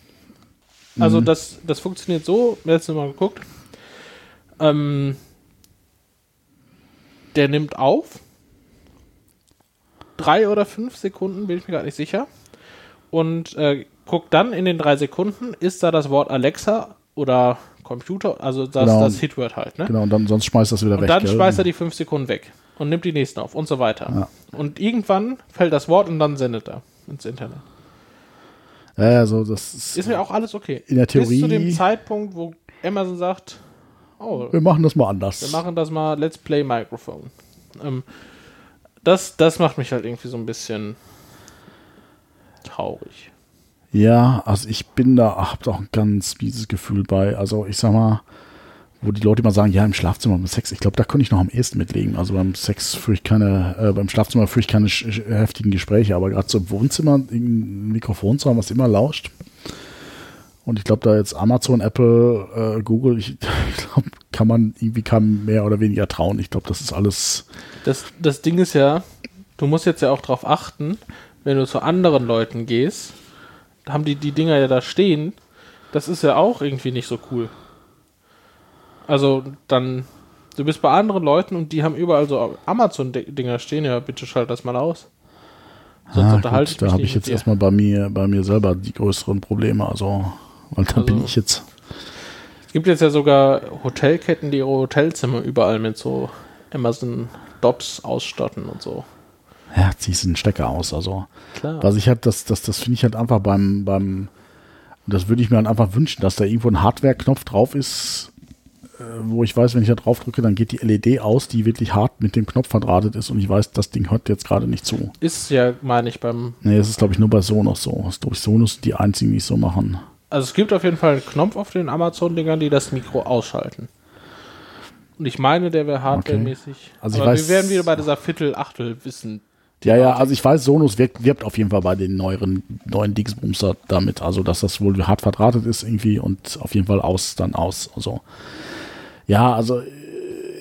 Also Mhm. das, das funktioniert so, letztes Mal geguckt. Ähm, der nimmt auf. Drei oder fünf Sekunden, bin ich mir gar nicht sicher. Und äh, guckt dann in den drei Sekunden, ist da das Wort Alexa oder Computer, also das, Genau. das Hitword halt, ne? genau, und dann sonst schmeißt das wieder Und weg. dann gell? schmeißt er die fünf Sekunden weg und nimmt die nächsten auf und so weiter. Und irgendwann fällt das Wort und dann sendet er ins Internet. Ja, also das ist, Ist mir auch alles okay. In der Bis zu dem Theorie- Zeitpunkt, wo Amazon sagt, oh, wir machen das mal anders. wir machen das mal Let's Play Microphone. Ähm, das, das macht mich halt irgendwie so ein bisschen traurig. Ja, also ich bin da, hab da auch ein ganz mieses Gefühl bei. Also ich sag mal, wo die Leute immer sagen, ja, im Schlafzimmer beim Sex, ich glaube, da könnte ich noch am ehesten mitlegen. Also beim Sex führe ich keine, äh, beim Schlafzimmer führe ich keine heftigen Gespräche, aber gerade so im Wohnzimmer ein Mikrofon zu haben, was immer lauscht. Und ich glaube, da jetzt Amazon, Apple, äh, Google, ich, ich glaube, kann man irgendwie kann mehr oder weniger trauen. Ich glaube, das ist alles. Das, das Ding ist ja, du musst jetzt ja auch darauf achten, wenn du zu anderen Leuten gehst, haben die die Dinger ja da stehen. Das ist ja auch irgendwie nicht so cool. Also dann, du bist bei anderen Leuten und die haben überall so Amazon-Dinger stehen, ja, bitte schalt das mal aus. Sonst ah, unterhalte gut, ich da habe ich jetzt erstmal bei mir, bei mir selber die größeren Probleme, also, weil da also, bin ich jetzt. Es gibt jetzt ja sogar Hotelketten, die ihre Hotelzimmer überall mit so Amazon Dots ausstatten und so. Ja, ziehst einen Stecker aus, also. Klar. Was ich halt, das, das, das finde ich halt einfach beim, beim, das würde ich mir halt einfach wünschen, dass da irgendwo ein Hardware-Knopf drauf ist, äh, wo ich weiß, wenn ich da drauf drücke, dann geht die LED aus, die wirklich hart mit dem Knopf verdrahtet ist und ich weiß, das Ding hört jetzt gerade nicht zu. Ist ja, meine ich, beim. Nee, das ist, glaube ich, nur bei Sonos so. Das ist, glaube ich, Sonos die einzigen, die es so machen. Also es gibt auf jeden Fall einen Knopf auf den Amazon-Dingern, die das Mikro ausschalten. Und ich meine, der wäre hardware-mäßig. Okay. Also Aber weiß, wir werden wieder bei dieser Viertel-Achtel wissen. Ja, ja, also ich weiß, Sonos wirkt, wirbt auf jeden Fall bei den neueren, neuen Dingsbumster damit, also dass das wohl hart verdrahtet ist irgendwie und auf jeden Fall aus, dann aus. Also ja, also äh,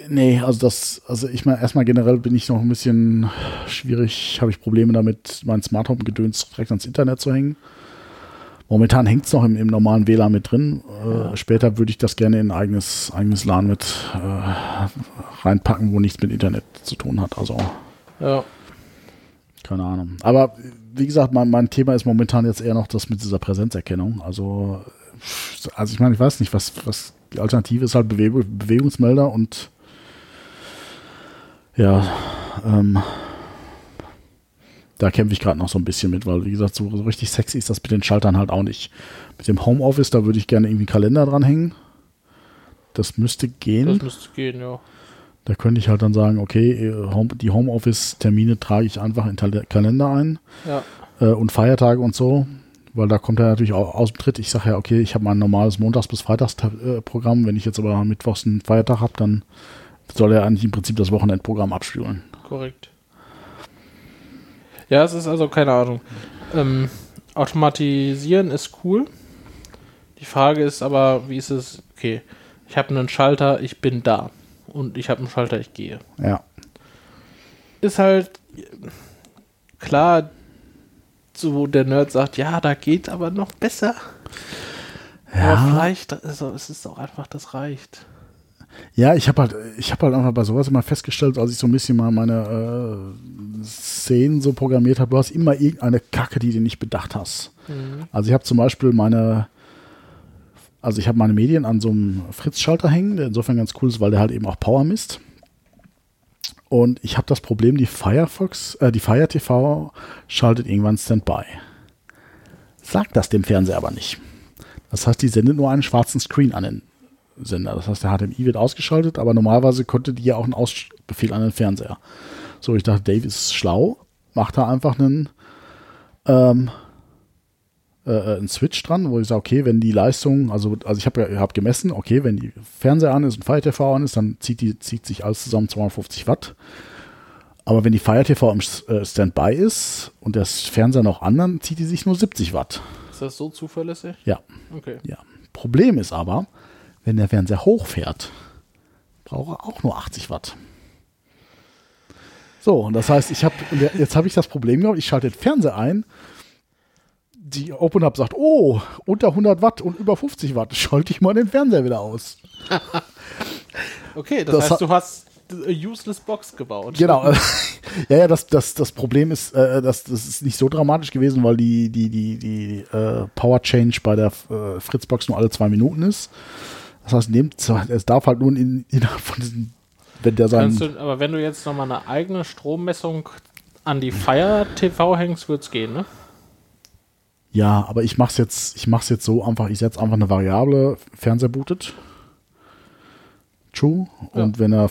nee, also das, also ich meine, erstmal generell bin ich noch ein bisschen schwierig, habe ich Probleme damit, mein Smart Home Gedöns direkt ans Internet zu hängen. Momentan hängt es noch im, im, normalen WLAN mit drin. Äh, später würde ich das gerne in ein eigenes, eigenes LAN mit äh, reinpacken, wo nichts mit Internet zu tun hat. Also. Ja. Keine Ahnung. Aber wie gesagt, mein, mein Thema ist momentan jetzt eher noch das mit dieser Präsenzerkennung. Also, also ich meine, ich weiß nicht, was, was die Alternative ist halt Bewegung, Bewegungsmelder und ja, ähm, da kämpfe ich gerade noch so ein bisschen mit, weil wie gesagt, so, so, richtig sexy ist das mit den Schaltern halt auch nicht. Mit dem Homeoffice, da würde ich gerne irgendwie einen Kalender dranhängen. Das müsste gehen. Das müsste gehen, ja. Da könnte ich halt dann sagen, okay, äh, die Homeoffice-Termine trage ich einfach in den Kalender ein. Ja. Äh, und Feiertage und so weil da kommt er natürlich auch aus dem Tritt. Ich sage ja, okay, ich habe mein normales Montags- bis Freitagsprogramm. Wenn ich jetzt aber Mittwochs einen Feiertag habe, dann soll er eigentlich im Prinzip das Wochenendprogramm abspielen. Korrekt. Ja, es ist also keine Ahnung. Ähm, automatisieren ist cool. Die Frage ist aber, wie ist es? Okay, ich habe einen Schalter, ich bin da. Und ich habe einen Schalter, ich gehe. Ja. Ist halt klar, so der Nerd sagt, ja, da geht aber noch besser. Ja. Aber vielleicht, also es ist auch einfach, das reicht. Ja, ich habe halt, ich habe halt einfach bei sowas immer festgestellt, als ich so ein bisschen mal meine äh, Szenen so programmiert habe, du hast immer irgendeine Kacke, die du nicht bedacht hast. Mhm. Also ich habe zum Beispiel meine, also ich habe meine Medien an so einem Fritz-Schalter hängen, der insofern ganz cool ist, weil der halt eben auch Power misst. Und ich habe das Problem, die Firefox, äh, die Fire TV schaltet irgendwann Standby. Sagt das dem Fernseher aber nicht. Das heißt, die sendet nur einen schwarzen Screen an den Sender. Das heißt, der HDMI wird ausgeschaltet, aber normalerweise konnte die ja auch einen Ausbefehl an den Fernseher. So, ich dachte, Dave ist schlau, macht da einfach einen ähm, äh, äh, einen Switch dran, wo ich sage, okay, wenn die Leistung, also, also ich habe hab gemessen, okay, wenn die Fernseher an ist und Fire TV an ist, dann zieht, die, zieht sich alles zusammen 250 Watt. Aber wenn die Fire TV im äh, Standby ist und der Fernseher noch an, dann zieht die sich nur 70 Watt. Ist das so zuverlässig? Ja. Okay. Ja. Problem ist aber, wenn der Fernseher hochfährt, braucht er auch nur 80 Watt. So, und das heißt, ich habe jetzt habe ich das Problem gehabt, ich schalte den Fernseher ein die OpenHub sagt, oh, unter 100 Watt und über 50 Watt, schalte ich mal den Fernseher wieder aus. okay, das, das heißt, du hast a useless Box gebaut. Genau. ja, ja, das, das, das Problem ist, äh, das, das ist nicht so dramatisch gewesen, weil die, die, die, die äh, Power Change bei der äh, Fritzbox nur alle zwei Minuten ist. Das heißt, nehmt, es darf halt nur in, innerhalb von diesen, wenn der sein. Du, aber wenn du jetzt nochmal eine eigene Strommessung an die Fire TV hängst, wird es gehen, ne? Ja, aber ich mache es jetzt, ich mach's jetzt so einfach, ich setze einfach eine Variable, Fernseher bootet. True. Und wenn er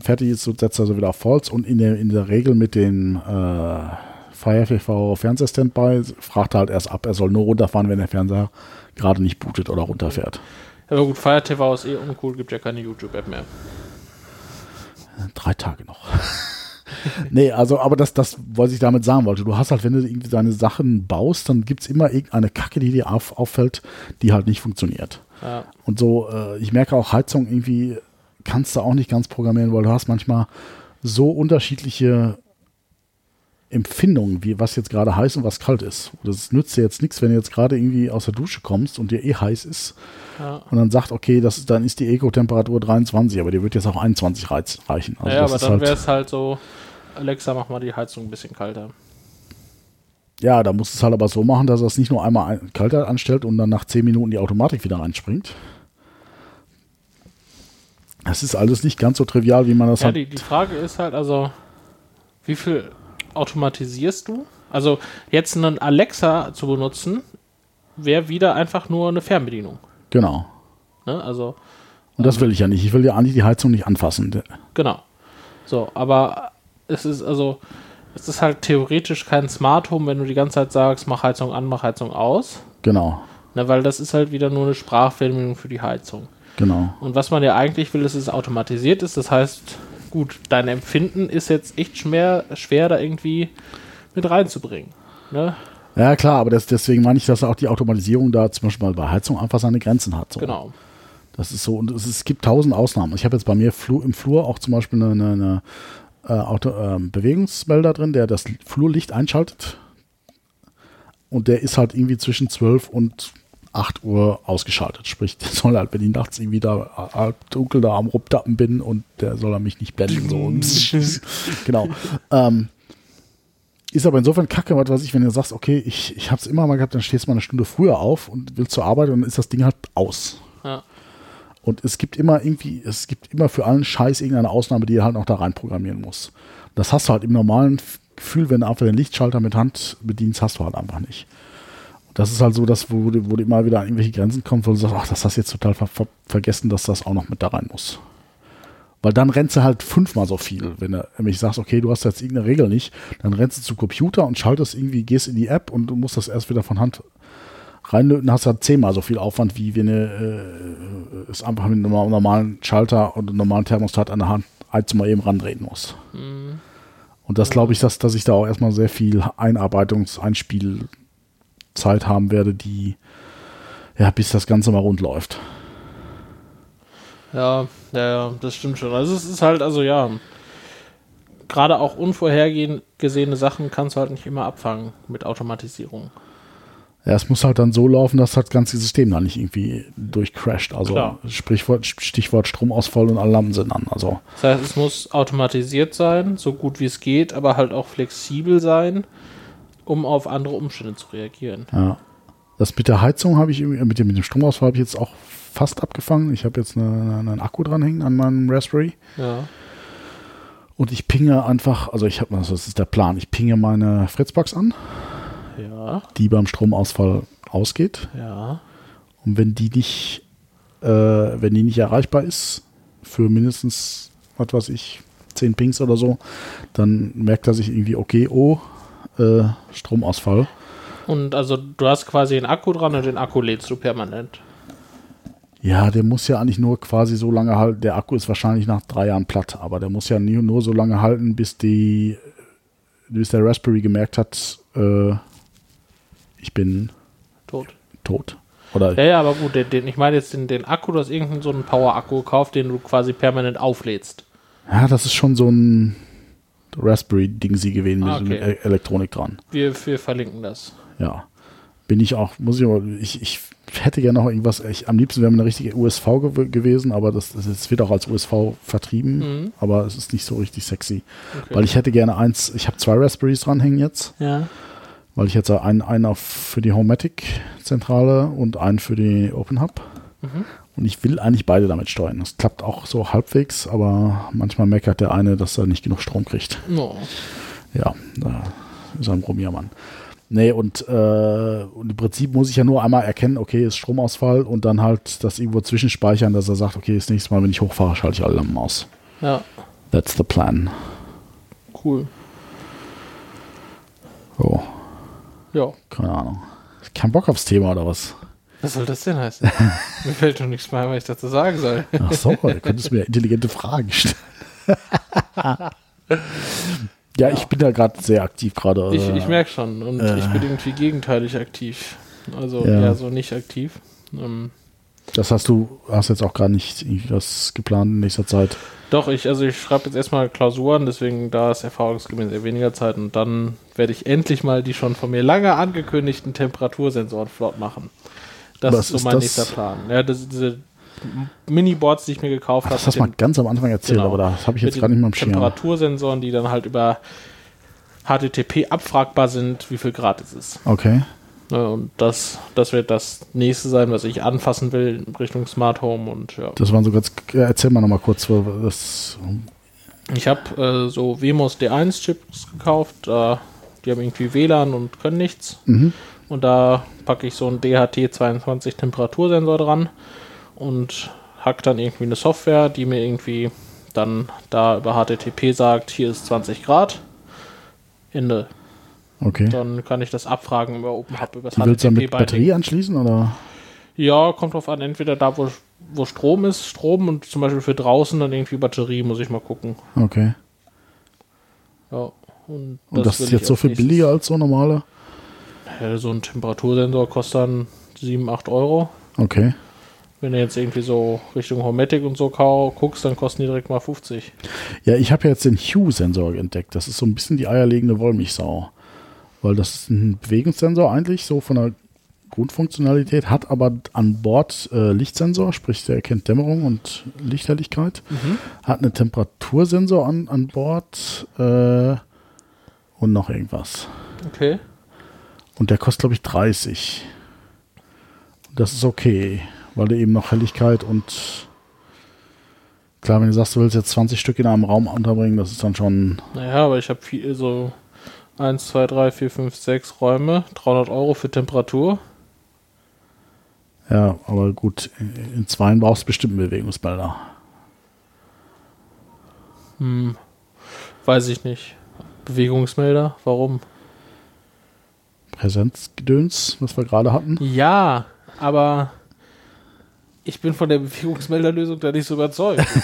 fertig ist, setzt er so wieder auf False. Und in der, in der Regel mit den äh, Fire TV Fernsehstandby fragt er halt erst ab, er soll nur runterfahren, wenn der Fernseher gerade nicht bootet oder runterfährt. Aber gut, Fire TV ist eh uncool, gibt ja keine YouTube-App mehr. Drei Tage noch. nee, also, aber das, das, was ich damit sagen wollte, du hast halt, wenn du irgendwie deine Sachen baust, dann gibt es immer irgendeine Kacke, die dir auf, auffällt, die halt nicht funktioniert. Ja. Und so, äh, ich merke auch, Heizung irgendwie kannst du auch nicht ganz programmieren, weil du hast manchmal so unterschiedliche Empfindungen, wie was jetzt gerade heiß und was kalt ist. Das nützt dir jetzt nichts, wenn du jetzt gerade irgendwie aus der Dusche kommst und dir eh heiß ist Ja. und dann sagt, okay, das dann ist die Eco-Temperatur 23, aber dir wird jetzt auch 21 reiz, reichen. Also ja, aber ist dann halt, wäre es halt so, Alexa, mach mal die Heizung ein bisschen kalter. ja, da musst du es halt aber so machen, dass er es nicht nur einmal ein, kalter anstellt und dann nach 10 Minuten die Automatik wieder reinspringt. Das ist alles nicht ganz so trivial, wie man das Ja, halt die, die Frage ist halt also, wie viel automatisierst du? Also jetzt einen Alexa zu benutzen, wäre wieder einfach nur eine Fernbedienung. Genau. Ne? Also, Und das will ich ja nicht. Ich will ja eigentlich die Heizung nicht anfassen. genau. So, aber es ist also, es ist halt theoretisch kein Smart Home, wenn du die ganze Zeit sagst, mach Heizung an, mach Heizung aus. Genau. Ne, weil das ist halt wieder nur eine Sprachfernbedienung für die Heizung. Genau. Und was man ja eigentlich will, ist, dass es automatisiert ist. Das heißt, gut, dein Empfinden ist jetzt echt schwer, schwer da irgendwie mit reinzubringen. Ne? Ja, klar, aber das, deswegen meine ich, dass auch die Automatisierung da zum Beispiel bei Heizung einfach seine Grenzen hat. So. Genau. Das ist so, und es, es gibt tausend Ausnahmen. Ich habe jetzt bei mir Flu, im Flur auch zum Beispiel eine, eine, eine äh, Auto, ähm, Bewegungsmelder drin, der das Flurlicht einschaltet. Und der ist halt irgendwie zwischen 12 und 8 Uhr ausgeschaltet. Sprich, der soll halt, wenn ich nachts irgendwie da halb dunkel da am Rumtappen bin und der soll er mich nicht blenden. So. genau. Ähm, ist aber insofern kacke, was weiß ich, wenn du sagst, okay, ich, ich habe es immer mal gehabt, dann stehst du mal eine Stunde früher auf und willst zur Arbeit und dann ist das Ding halt aus. Ja. Und es gibt immer irgendwie, es gibt immer für allen Scheiß irgendeine Ausnahme, die du halt noch da rein programmieren musst. Das hast du halt im normalen Gefühl, wenn du einfach den Lichtschalter mit Hand bedienst, hast du halt einfach nicht. Das ist halt so, dass wo, du- wo du immer wieder an irgendwelche Grenzen kommst, wo du sagst, ach, das hast du jetzt total ver ver vergessen, dass das auch noch mit da rein muss. Weil dann rennst du halt fünfmal so viel. Wenn du nämlich sagst, okay, du hast jetzt irgendeine Regel nicht, dann rennst du zum Computer und schaltest irgendwie, gehst in die App und du musst das erst wieder von Hand reinlöten, hast halt zehnmal so viel Aufwand, wie wenn du äh, es einfach mit einem normalen Schalter und einem normalen Thermostat an der Hand eins mal eben randrehen musst. Und das glaube ich, dass, dass ich da auch erstmal sehr viel Einarbeitungs-, Einspielzeit haben werde, die, ja, bis das Ganze mal rund läuft. Ja, ja, das stimmt schon. Also es ist halt, also ja, gerade auch unvorhergesehene Sachen kannst du halt nicht immer abfangen mit Automatisierung. Ja, es muss halt dann so laufen, dass das ganze System dann nicht irgendwie durchcrasht. Also Klar. Sprichwort, Stichwort Stromausfall und Lampen sind an. Also Das heißt, es muss automatisiert sein, so gut wie es geht, aber halt auch flexibel sein, um auf andere Umstände zu reagieren. Ja. Das mit der Heizung habe ich irgendwie, mit dem, mit dem Stromausfall habe ich jetzt auch fast abgefangen. Ich habe jetzt eine, eine, einen Akku dranhängen an meinem Raspberry Ja. und ich pinge einfach, also ich habe, also das ist der Plan, ich pinge meine Fritzbox an, Ja, die beim Stromausfall ausgeht. ja. Und wenn die nicht, äh, wenn die nicht erreichbar ist, für mindestens, was weiß ich, 10 Pings oder so, dann merkt er sich irgendwie, okay, oh, äh, Stromausfall. Und also du hast quasi einen Akku dran und den Akku lädst du permanent. Ja, der muss ja eigentlich nur quasi so lange halten. Der Akku ist wahrscheinlich nach drei Jahren platt, aber der muss ja nie, nur so lange halten, bis die, bis der Raspberry gemerkt hat, äh, ich bin Tot. tot. Oder Ja, ja, aber gut, den, den, ich meine jetzt den, den Akku, du hast irgendeinen so einen Power-Akku gekauft, den du quasi permanent auflädst. ja, das ist schon so ein Raspberry-Ding gewesen mit, Ah, okay. mit E- Elektronik dran. Wir, wir verlinken das. Ja. Bin ich auch, muss ich aber, ich, ich hätte gerne noch irgendwas, ich, am liebsten wäre mir eine richtige USV gew gewesen, aber das, das, das wird auch als USV vertrieben, Mhm. aber es ist nicht so richtig sexy. Okay. Weil ich hätte gerne eins, ich habe zwei Raspberries dranhängen jetzt, ja. weil ich jetzt einen, einen für die Homematic-Zentrale und einen für die Open Hub. Mhm. Und ich will eigentlich beide damit steuern. Das klappt auch so halbwegs, aber manchmal meckert der eine, dass er nicht genug Strom kriegt. No. Ja, da ist er ein Bromiermann. Nee, und, äh, und im Prinzip muss ich ja nur einmal erkennen, okay, ist Stromausfall und dann halt das irgendwo zwischenspeichern, dass er sagt, okay, das nächste Mal, wenn ich hochfahre, schalte ich alle Lampen aus. Ja, That's the plan. cool. Oh, Ja. keine Ahnung. Kein Bock aufs Thema oder was? Was soll das denn heißen? Mir fällt doch nichts mehr, ein, was ich dazu sagen soll. Ach so, du könntest mir intelligente Fragen stellen. ja, ich bin da gerade sehr aktiv gerade. Ich, äh, ich merke schon und äh. ich bin irgendwie gegenteilig aktiv. Also Ja. eher so nicht aktiv. Ähm, Das heißt, du hast jetzt auch gar nicht was geplant in nächster Zeit. doch, ich, also ich schreibe jetzt erstmal Klausuren, deswegen da ist erfahrungsgemäß eher weniger Zeit und dann werde ich endlich mal die schon von mir lange angekündigten Temperatursensoren flott machen. Das Was ist so ist mein das? nächster Plan. Ja, das, diese Mini-Boards, die ich mir gekauft habe. das hast du mal ganz am Anfang erzählt, Genau. aber das habe ich jetzt gar nicht mehr im Schirm. Temperatursensoren, die dann halt über HTTP abfragbar sind, wie viel Grad es ist. Okay. Ja, und das, das wird das nächste sein, was ich anfassen will in Richtung Smart Home und ja. Das waren so ganz. Erzähl mal nochmal kurz, das. Ich habe äh, so Wemos D1 Chips gekauft, äh, die haben irgendwie WLAN und können nichts. Mhm. Und da packe ich so einen DHT22 Temperatursensor dran und hack dann irgendwie eine Software, die mir irgendwie dann da über HTTP sagt, hier ist 20 Grad. Ende. Okay. Dann kann ich das abfragen über OpenHub, über das Du willst du mit. Batterie anschließen oder? Ja, kommt drauf an, entweder da, wo, wo Strom ist, Strom und zum Beispiel für draußen dann irgendwie Batterie, muss ich mal gucken. Okay. Ja. Und Und das, ist jetzt so viel billiger als so normale? Ja, so ein Temperatursensor kostet dann 7, 8 Euro. Okay. Wenn du jetzt irgendwie so Richtung Hometic und so guckst, dann kosten die direkt mal 50. Ja, ich habe ja jetzt den Hue-Sensor entdeckt. Das ist so ein bisschen die eierlegende Wollmilchsau. Weil das ist ein Bewegungssensor eigentlich, so von der Grundfunktionalität, hat aber an Bord äh, Lichtsensor, sprich der erkennt Dämmerung und Lichthelligkeit, hat einen Temperatursensor an, an Bord äh, und noch irgendwas. Okay. Und der kostet, glaube ich, 30. Und das ist okay, weil du eben noch Helligkeit und klar, wenn du sagst, du willst jetzt 20 Stück in einem Raum unterbringen, das ist dann schon, Naja, aber ich habe viel so 1, 2, 3, 4, 5, 6 Räume, 300 Euro für Temperatur. ja, aber gut, in zweien brauchst du bestimmt einen Bewegungsmelder. Hm, weiß ich nicht. Bewegungsmelder, warum? Präsenzgedöns, was wir gerade hatten. Ja, aber ich bin von der Bewegungsmelderlösung da nicht so überzeugt.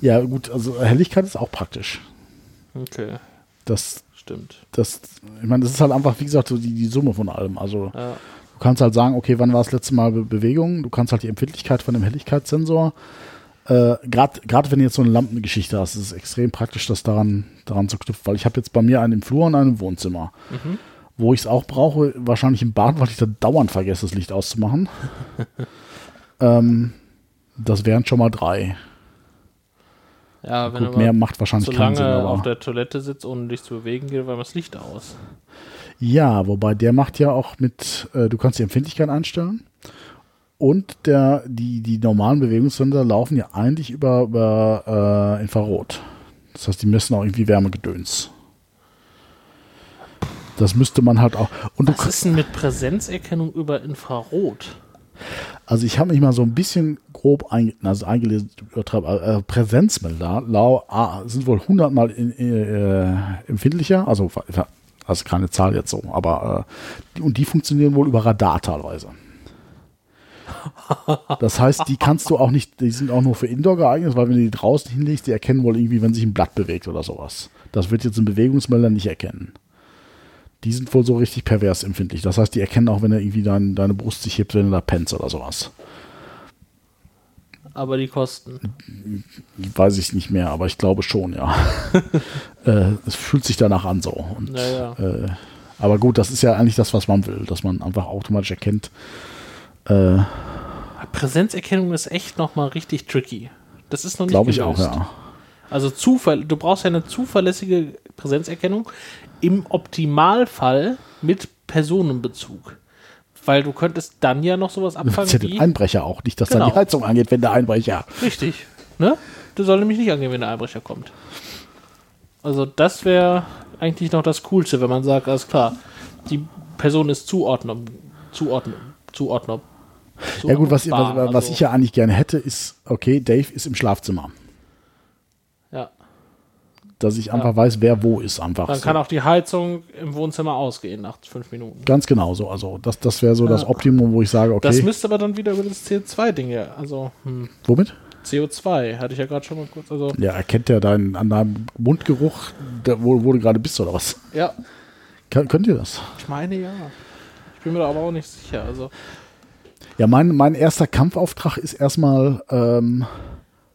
Ja, gut, also Helligkeit ist auch praktisch. Okay, Das, stimmt. das, ich meine, das ist halt einfach, wie gesagt, so die, die Summe von allem. Also Ja. Du kannst halt sagen, okay, wann war das letzte Mal Be Bewegung? Du kannst halt die Empfindlichkeit von dem Helligkeitssensor. Äh, Gerade wenn du jetzt so eine Lampengeschichte hast, ist es extrem praktisch, das daran, daran zu knüpfen. Weil ich habe jetzt bei mir einen im Flur und einen im Wohnzimmer. Wo ich es auch brauche, wahrscheinlich im Bad, weil ich da dauernd vergesse, das Licht auszumachen. ähm, das wären schon mal drei. Ja, wenn Gut, mehr macht wahrscheinlich so keinen Sinn. lange auf Aber der Toilette sitzt, ohne dich zu bewegen, geht weil das Licht aus. ja, wobei der macht ja auch mit, äh, du kannst die Empfindlichkeit einstellen. Und der, die, die normalen Bewegungssender laufen ja eigentlich über, über äh, Infrarot. Das heißt, die messen auch irgendwie Wärmegedöns. Das müsste man halt auch. Und du, Was ist denn mit Präsenzerkennung über Infrarot? also ich habe mich mal so ein bisschen grob einge, also eingelesen, übertreib- äh, Präsenzmelder lau, ah, sind wohl hundertmal in, äh, empfindlicher, also, also keine Zahl jetzt so, aber äh, und die funktionieren wohl über Radar teilweise. Das heißt, die kannst du auch nicht, die sind auch nur für Indoor geeignet, weil wenn du die draußen hinlegst, die erkennen wohl irgendwie, wenn sich ein Blatt bewegt oder sowas. Das wird jetzt ein Bewegungsmelder nicht erkennen. Die sind wohl so richtig pervers empfindlich. Das heißt, die erkennen auch, wenn er irgendwie dein, deine Brust sich hebt, wenn du da pennst oder sowas. Aber die Kosten. Weiß ich nicht mehr, aber ich glaube schon, ja. äh, es fühlt sich danach an so. Und, Naja. äh, aber gut, das ist ja eigentlich das, was man will, dass man einfach automatisch erkennt. Äh, Präsenzerkennung ist echt nochmal richtig tricky. Das ist noch nicht glaube ich auch, ja. Also Zufall, du brauchst ja eine zuverlässige Präsenzerkennung im Optimalfall mit Personenbezug. Weil du könntest dann ja noch sowas ja abfangen den wie. Einbrecher auch nicht, dass dann Genau. die Heizung angeht, wenn der Einbrecher. Richtig. Ne? Das soll nämlich nicht angehen, wenn der Einbrecher kommt. Also das wäre eigentlich noch das Coolste, wenn man sagt, alles klar, die Person ist zuordnen, zuordnen, zuordnen. Ja gut, was, was, was also- ich ja eigentlich gerne hätte, ist, okay, Dave ist im Schlafzimmer. Ja. Dass ich einfach weiß, wer wo ist einfach. Dann so. kann auch die Heizung im Wohnzimmer ausgehen nach fünf Minuten. Ganz genau so. Also das, das wäre so das Ja. Optimum, wo ich sage, okay, Das müsste aber dann wieder über das CO2-Ding ja. Also, hm, womit? CO2 hatte ich ja gerade schon mal kurz. Also, Ja, erkennt der deinen, an deinem Mundgeruch, der, wo, wo du gerade bist oder was? ja, Kann, könnt ihr das? ich meine ja. Ich bin mir da aber auch nicht sicher. Also, Ja, mein, mein erster Kampfauftrag ist erstmal ähm,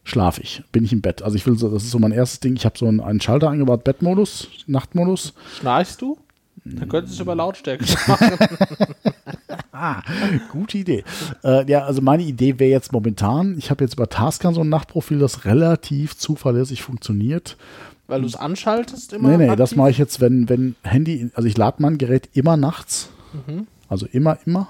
schlaf ich, bin ich im Bett. Also ich will so, das ist so mein erstes Ding. Ich habe so einen, einen Schalter eingebaut, Bettmodus, Nachtmodus. schnarchst du? Dann könntest du über Lautstärke machen. Gute Idee. Äh, ja, also meine Idee wäre jetzt momentan, ich habe jetzt über Taskan so ein Nachtprofil, das relativ zuverlässig funktioniert. Weil du es anschaltest immer? Nee, nee, das aktiv? mache ich jetzt, wenn, wenn Handy, also ich lade mein Gerät immer nachts. Also immer, immer.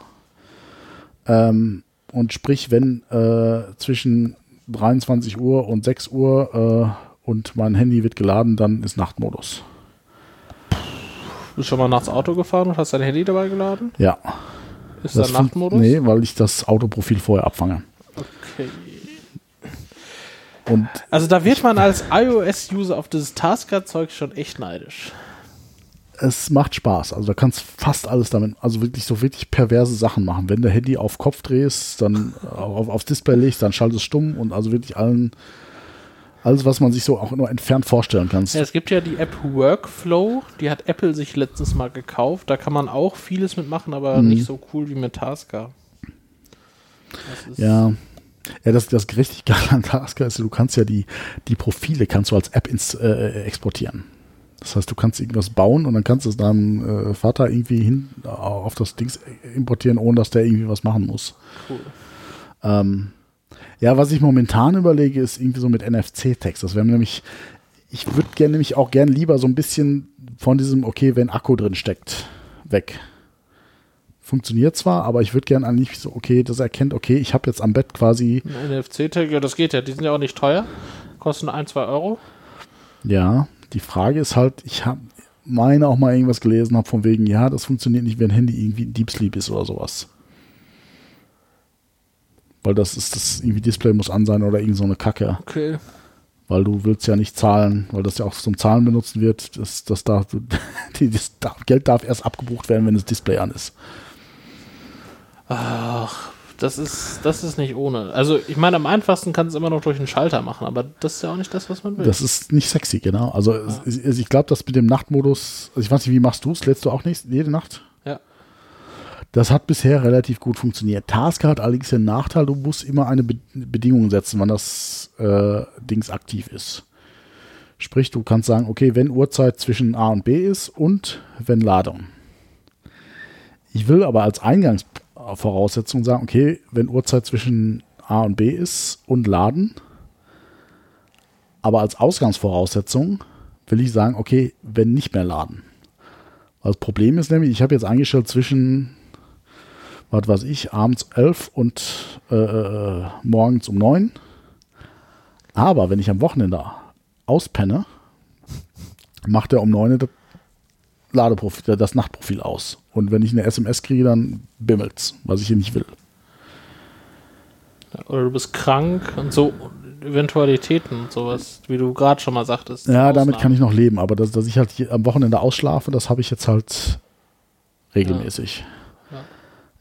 Ähm, und sprich, wenn äh, zwischen 23 Uhr und 6 Uhr äh, und mein Handy wird geladen, dann ist Nachtmodus. Bist du schon mal nachts Auto gefahren und hast dein Handy dabei geladen? Ja. Ist da fun- Nachtmodus? Nee, weil ich das Autoprofil vorher abfange. Okay. Und Also da wird man als iOS-User auf dieses Tasker-Zeug schon echt neidisch. Es macht Spaß. Also da kannst fast alles damit, also wirklich so wirklich perverse Sachen machen. Wenn du Handy auf Kopf drehst, dann auf, aufs Display legst, dann schaltet es stumm und also wirklich allen, alles, was man sich so auch nur entfernt vorstellen kann. Ja, es gibt ja die App Workflow, die hat Apple sich letztens mal gekauft. Da kann man auch vieles mitmachen, aber Mhm. nicht so cool wie mit Tasker. Ja. Ja, das, das richtig geil an Tasker ist, du kannst ja die, die Profile kannst du als App ins, äh, exportieren. Das heißt, du kannst irgendwas bauen und dann kannst du es deinem äh, Vater irgendwie hin auf das Dings importieren, ohne dass der irgendwie was machen muss. cool. Ähm, ja, was ich momentan überlege, ist irgendwie so mit NFC-Text. Das wäre nämlich, ich würde gerne nämlich auch gern lieber so ein bisschen von diesem, okay, wenn Akku drin steckt, weg. Funktioniert zwar, aber ich würde gerne eigentlich so, okay, dass er erkennt, okay, ich habe jetzt am Bett quasi, NFC-Tag, ja, das geht ja. Die sind ja auch nicht teuer. Kosten ein, zwei Euro. ja, die Frage ist halt, ich habe meine auch mal irgendwas gelesen, habe von wegen, ja, das funktioniert nicht, wenn Handy irgendwie Deep Sleep ist oder sowas. Weil das ist das irgendwie Display muss an sein oder irgend so eine Kacke. Okay. weil du willst ja nicht zahlen, weil das ja auch zum Zahlen benutzen wird. Das, das, darf, die, das Geld darf erst abgebucht werden, wenn das Display an ist. Ach, das ist, das ist nicht ohne. Also, ich meine, am einfachsten kann es immer noch durch einen Schalter machen, aber das ist ja auch nicht das, was man will. Das ist nicht sexy, genau. Also es- es- ich glaube, das mit dem Nachtmodus, also ich weiß nicht, wie machst du es? Lädst du auch nicht jede Nacht? ja. Das hat bisher relativ gut funktioniert. Tasker hat allerdings den Nachteil, du musst immer eine Be Bedingung setzen, wann das äh, Dings aktiv ist. Sprich, du kannst sagen, okay, wenn Uhrzeit zwischen A und B ist und wenn Ladung. Ich will aber als Eingangsvoraussetzung sagen, okay, wenn Uhrzeit zwischen A und B ist und Laden, aber als Ausgangsvoraussetzung will ich sagen, okay, wenn nicht mehr laden. Das Problem ist nämlich, ich habe jetzt eingestellt zwischen, was weiß ich, abends 11 und äh, äh, morgens um 9. Aber wenn ich am Wochenende auspenne, macht er um 9 das, Ladeprofil, das Nachtprofil aus. Und wenn ich eine SMS kriege, dann bimmelt's, was ich hier nicht will. Oder du bist krank und so Eventualitäten und sowas, wie du gerade schon mal sagtest. Ja, damit kann ich noch leben, aber dass, dass ich halt am Wochenende ausschlafe, das habe ich jetzt halt regelmäßig. Ja.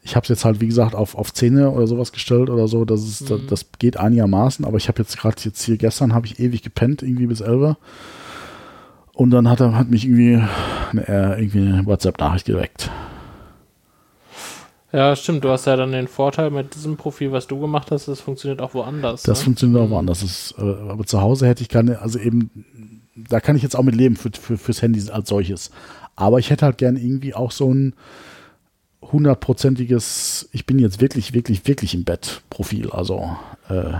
Ich habe es jetzt halt, wie gesagt, auf, auf Zähne oder sowas gestellt oder so. Das, ist, das, Mhm. das geht einigermaßen, aber ich habe jetzt gerade jetzt hier gestern habe ich ewig gepennt, irgendwie bis 11. Und dann hat er hat mich irgendwie eine, äh, irgendwie eine WhatsApp-Nachricht geweckt. Ja, stimmt. Du hast ja dann den Vorteil mit diesem Profil, was du gemacht hast, das funktioniert auch woanders. Das ne? funktioniert auch woanders. Das äh, aber zu Hause hätte ich keine, also eben, da kann ich jetzt auch mit leben für, für, fürs Handy als solches. Aber ich hätte halt gern irgendwie auch so ein hundertprozentiges, ich bin jetzt wirklich, wirklich, wirklich im Bett Profil. Also, äh,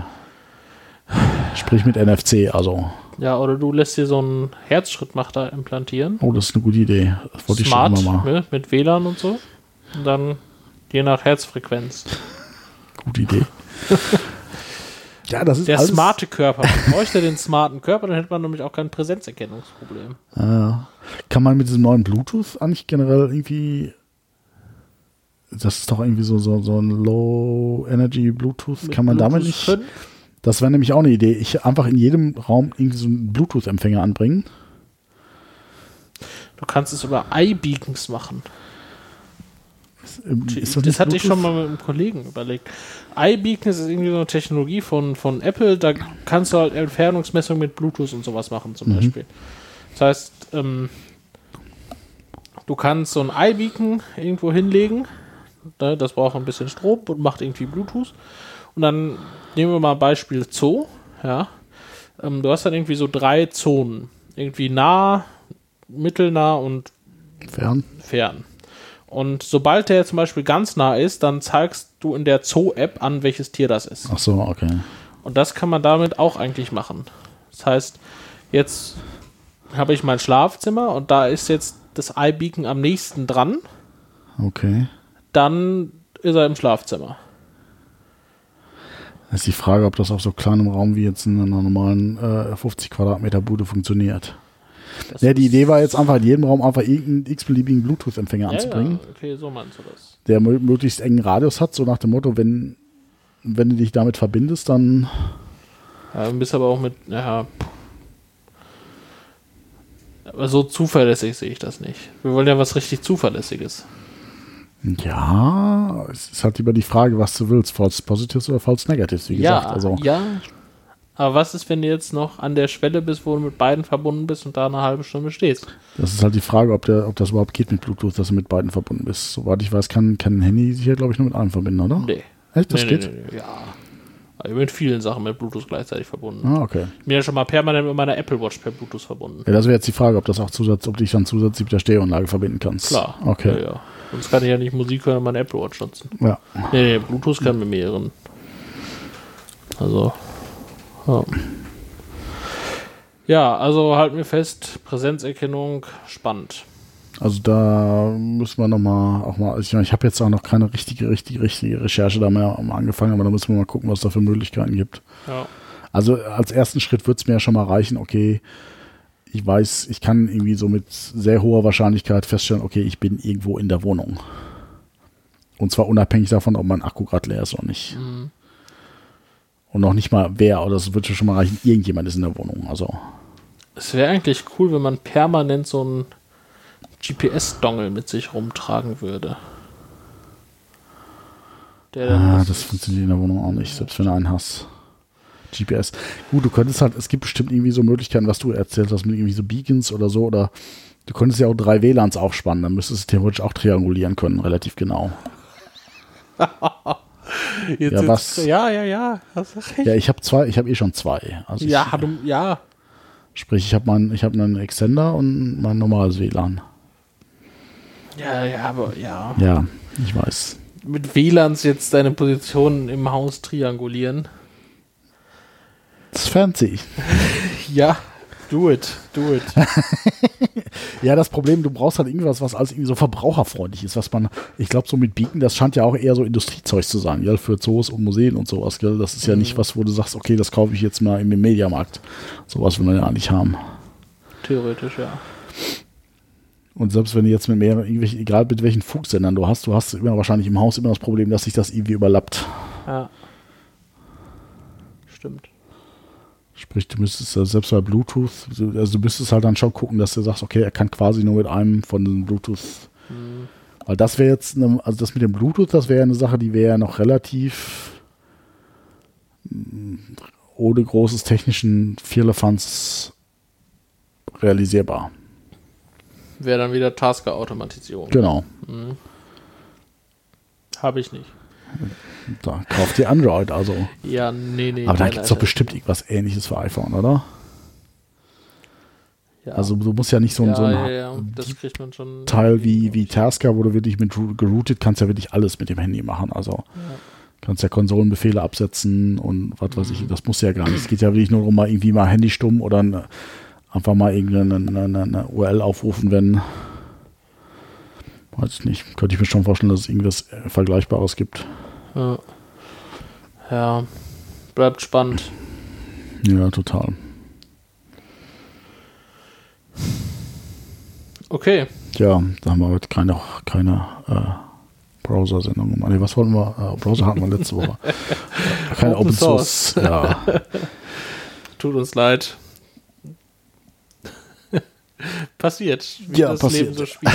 sprich mit NFC. Also, Ja, oder du lässt dir so einen Herzschrittmacher implantieren. oh, das ist eine gute Idee. Das wollte Smart, ich schon immer mal. ne, mit WLAN und so. Und dann je nach Herzfrequenz. Gute Idee. Ja, das ist Der alles, smarte Körper. Man bräuchte den smarten Körper, dann hätte man nämlich auch kein Präsenzerkennungsproblem. Äh, kann man mit diesem neuen Bluetooth eigentlich generell irgendwie. Das ist doch irgendwie so, so, so ein Low-Energy-Bluetooth. Kann man Mit damit Bluetooth nicht. 5? Das wäre nämlich auch eine Idee. Ich einfach in jedem Raum irgendwie so einen Bluetooth-Empfänger anbringen. Du kannst es über iBeacons machen. Ähm, ist das nicht hatte ich schon mal mit einem Kollegen überlegt. iBeacons ist irgendwie so eine Technologie von, von Apple, da kannst du halt Entfernungsmessung mit Bluetooth und sowas machen zum Mhm. Beispiel. Das heißt, ähm, du kannst so ein iBeacon irgendwo hinlegen, ne, das braucht ein bisschen Strom und macht irgendwie Bluetooth. Und dann nehmen wir mal Beispiel Zoo, ja. Ähm, du hast dann irgendwie so drei Zonen. Irgendwie nah, mittelnah und Fern. fern. Und sobald der zum Beispiel ganz nah ist, dann zeigst du in der Zoo-App an, welches Tier das ist. Ach so, okay. Und das kann man damit auch eigentlich machen. Das heißt, jetzt habe ich mein Schlafzimmer und da ist jetzt das iBeacon am nächsten dran. Okay. Dann ist er im Schlafzimmer. Das ist die Frage, ob das auf so kleinem Raum wie jetzt in einer normalen äh, 50 Quadratmeter Bude funktioniert. Das Ja, die Idee war jetzt einfach in jedem Raum einfach irgendeinen x-beliebigen Bluetooth-Empfänger ja, anzubringen, ja, okay, so meinst du das. der mö- möglichst engen Radius hat, so nach dem Motto, wenn, wenn du dich damit verbindest, dann Ja, du bist aber auch mit, ja. Aber so zuverlässig sehe ich das nicht. Wir wollen ja was richtig Zuverlässiges. Ja, es ist halt über die Frage, was du willst, False Positives oder False Negatives, wie gesagt. ja, Also, ja. Aber was ist, wenn du jetzt noch an der Schwelle bist, wo du mit beiden verbunden bist und da eine halbe Stunde stehst? das ist halt die Frage, ob, der, ob das überhaupt geht mit Bluetooth, dass du mit beiden verbunden bist. Soweit ich weiß, kann, kann ein Handy sich ja, glaube ich, nur mit einem verbinden, oder? Nee. Echt, das nee, geht? Nee, nee, ja. Bin mit vielen Sachen mit Bluetooth gleichzeitig verbunden. Ah, okay. Ich bin ja schon mal permanent mit meiner Apple Watch per Bluetooth verbunden. Ja, das wäre jetzt die Frage, ob das auch Zusatz, ob du dich dann zusätzlich mit der Stereoanlage verbinden kannst. Klar. Okay. Ja, ja. Sonst kann ich ja nicht Musik hören und meine Apple Watch nutzen. Ja. Nee, nee, Bluetooth kann mit mehreren. Also. Ja. Ja, also halten wir fest, Präsenzerkennung, spannend. Also da müssen wir nochmal auch mal, ich, ich habe jetzt auch noch keine richtige, richtige, richtige Recherche da mehr angefangen, aber da müssen wir mal gucken, was da für Möglichkeiten gibt. Ja. Also als ersten Schritt wird es mir ja schon mal reichen, okay, ich weiß, ich kann irgendwie so mit sehr hoher Wahrscheinlichkeit feststellen, okay, ich bin irgendwo in der Wohnung. Und zwar unabhängig davon, ob mein Akku gerade leer ist oder nicht. Mhm. Und noch nicht mal wer, oder es wird schon mal reichen, irgendjemand ist in der Wohnung. Also Es wäre eigentlich cool, wenn man permanent so einen GPS-Dongle mit sich rumtragen würde. Der Ah, das- das funktioniert in der Wohnung auch nicht, selbst wenn du einen hast. GPS. Gut, du könntest halt, es gibt bestimmt irgendwie so Möglichkeiten, was du erzählt hast, mit irgendwie so Beacons oder so, oder du könntest ja auch drei WLANs aufspannen, dann müsstest du theoretisch auch triangulieren können, relativ genau. Jetzt, Ja, jetzt- was- Ja, ja, ja. Recht. Ja, ich habe zwei, ich habe eh schon zwei. Also Ja, ich, du, ja. sprich, ich habe mein, ich habe einen Extender und mein normales WLAN. Ja, ja, aber ja. Ja, ich weiß. Mit WLANs jetzt deine Position im Haus triangulieren. Das ist fancy. Ja, do it, do it. Ja, das Problem, du brauchst halt irgendwas, was alles irgendwie so verbraucherfreundlich ist, was man, ich glaube, so mit Beacon, das scheint ja auch eher so Industriezeug zu sein, gell, für Zoos und Museen und sowas, gell. Das ist ja nicht was, wo du sagst, okay, das kaufe ich jetzt mal im Mediamarkt. Sowas will man ja eigentlich haben. Theoretisch, ja. Und selbst wenn du jetzt mit mehreren, irgendwelchen, egal mit welchen Funksendern du hast, du hast immer wahrscheinlich im Haus immer das Problem, dass sich das irgendwie überlappt. Ja. Stimmt. Sprich, du müsstest äh, selbst bei Bluetooth, so- also du müsstest halt dann schon gucken, dass du sagst, okay, er kann quasi nur mit einem von den Bluetooth. Weil das wäre jetzt, eine, also das mit dem Bluetooth, das wäre eine Sache, die wäre ja noch relativ mm, ohne großes technischen Firlefanz realisierbar. Wäre dann wieder Tasker-Automatisierung. Genau. Habe ich nicht. Da kauft ihr Android, also. Ja, nee, nee. Aber da gibt es doch nein, bestimmt irgendwas ähnliches für iPhone, oder? Ja. Also du musst ja nicht so, ein ja, so ein ja. Teil wie, wie Tasker, wo du wirklich mit geroutet kannst ja wirklich alles mit dem Handy machen. Also kannst ja Konsolenbefehle absetzen und was weiß Mhm. ich, das muss ja gar nicht. Es geht ja wirklich nur darum, mal irgendwie mal Handy stumm oder eine, einfach mal irgendeine eine, eine, eine URL aufrufen, wenn weiß ich nicht. Könnte ich mir schon vorstellen, dass es irgendwas äh, Vergleichbares gibt. Ja. ja. Bleibt spannend. Ja, total. Okay. Ja, da haben wir heute keine, keine äh, Browser-Sendung gemacht. Nee, was wollten wir? Äh, Browser hatten wir letzte Woche. Keine Open Open Source. Ja. Tut uns leid. passiert, wie Ja, das passiert. Leben so spielt.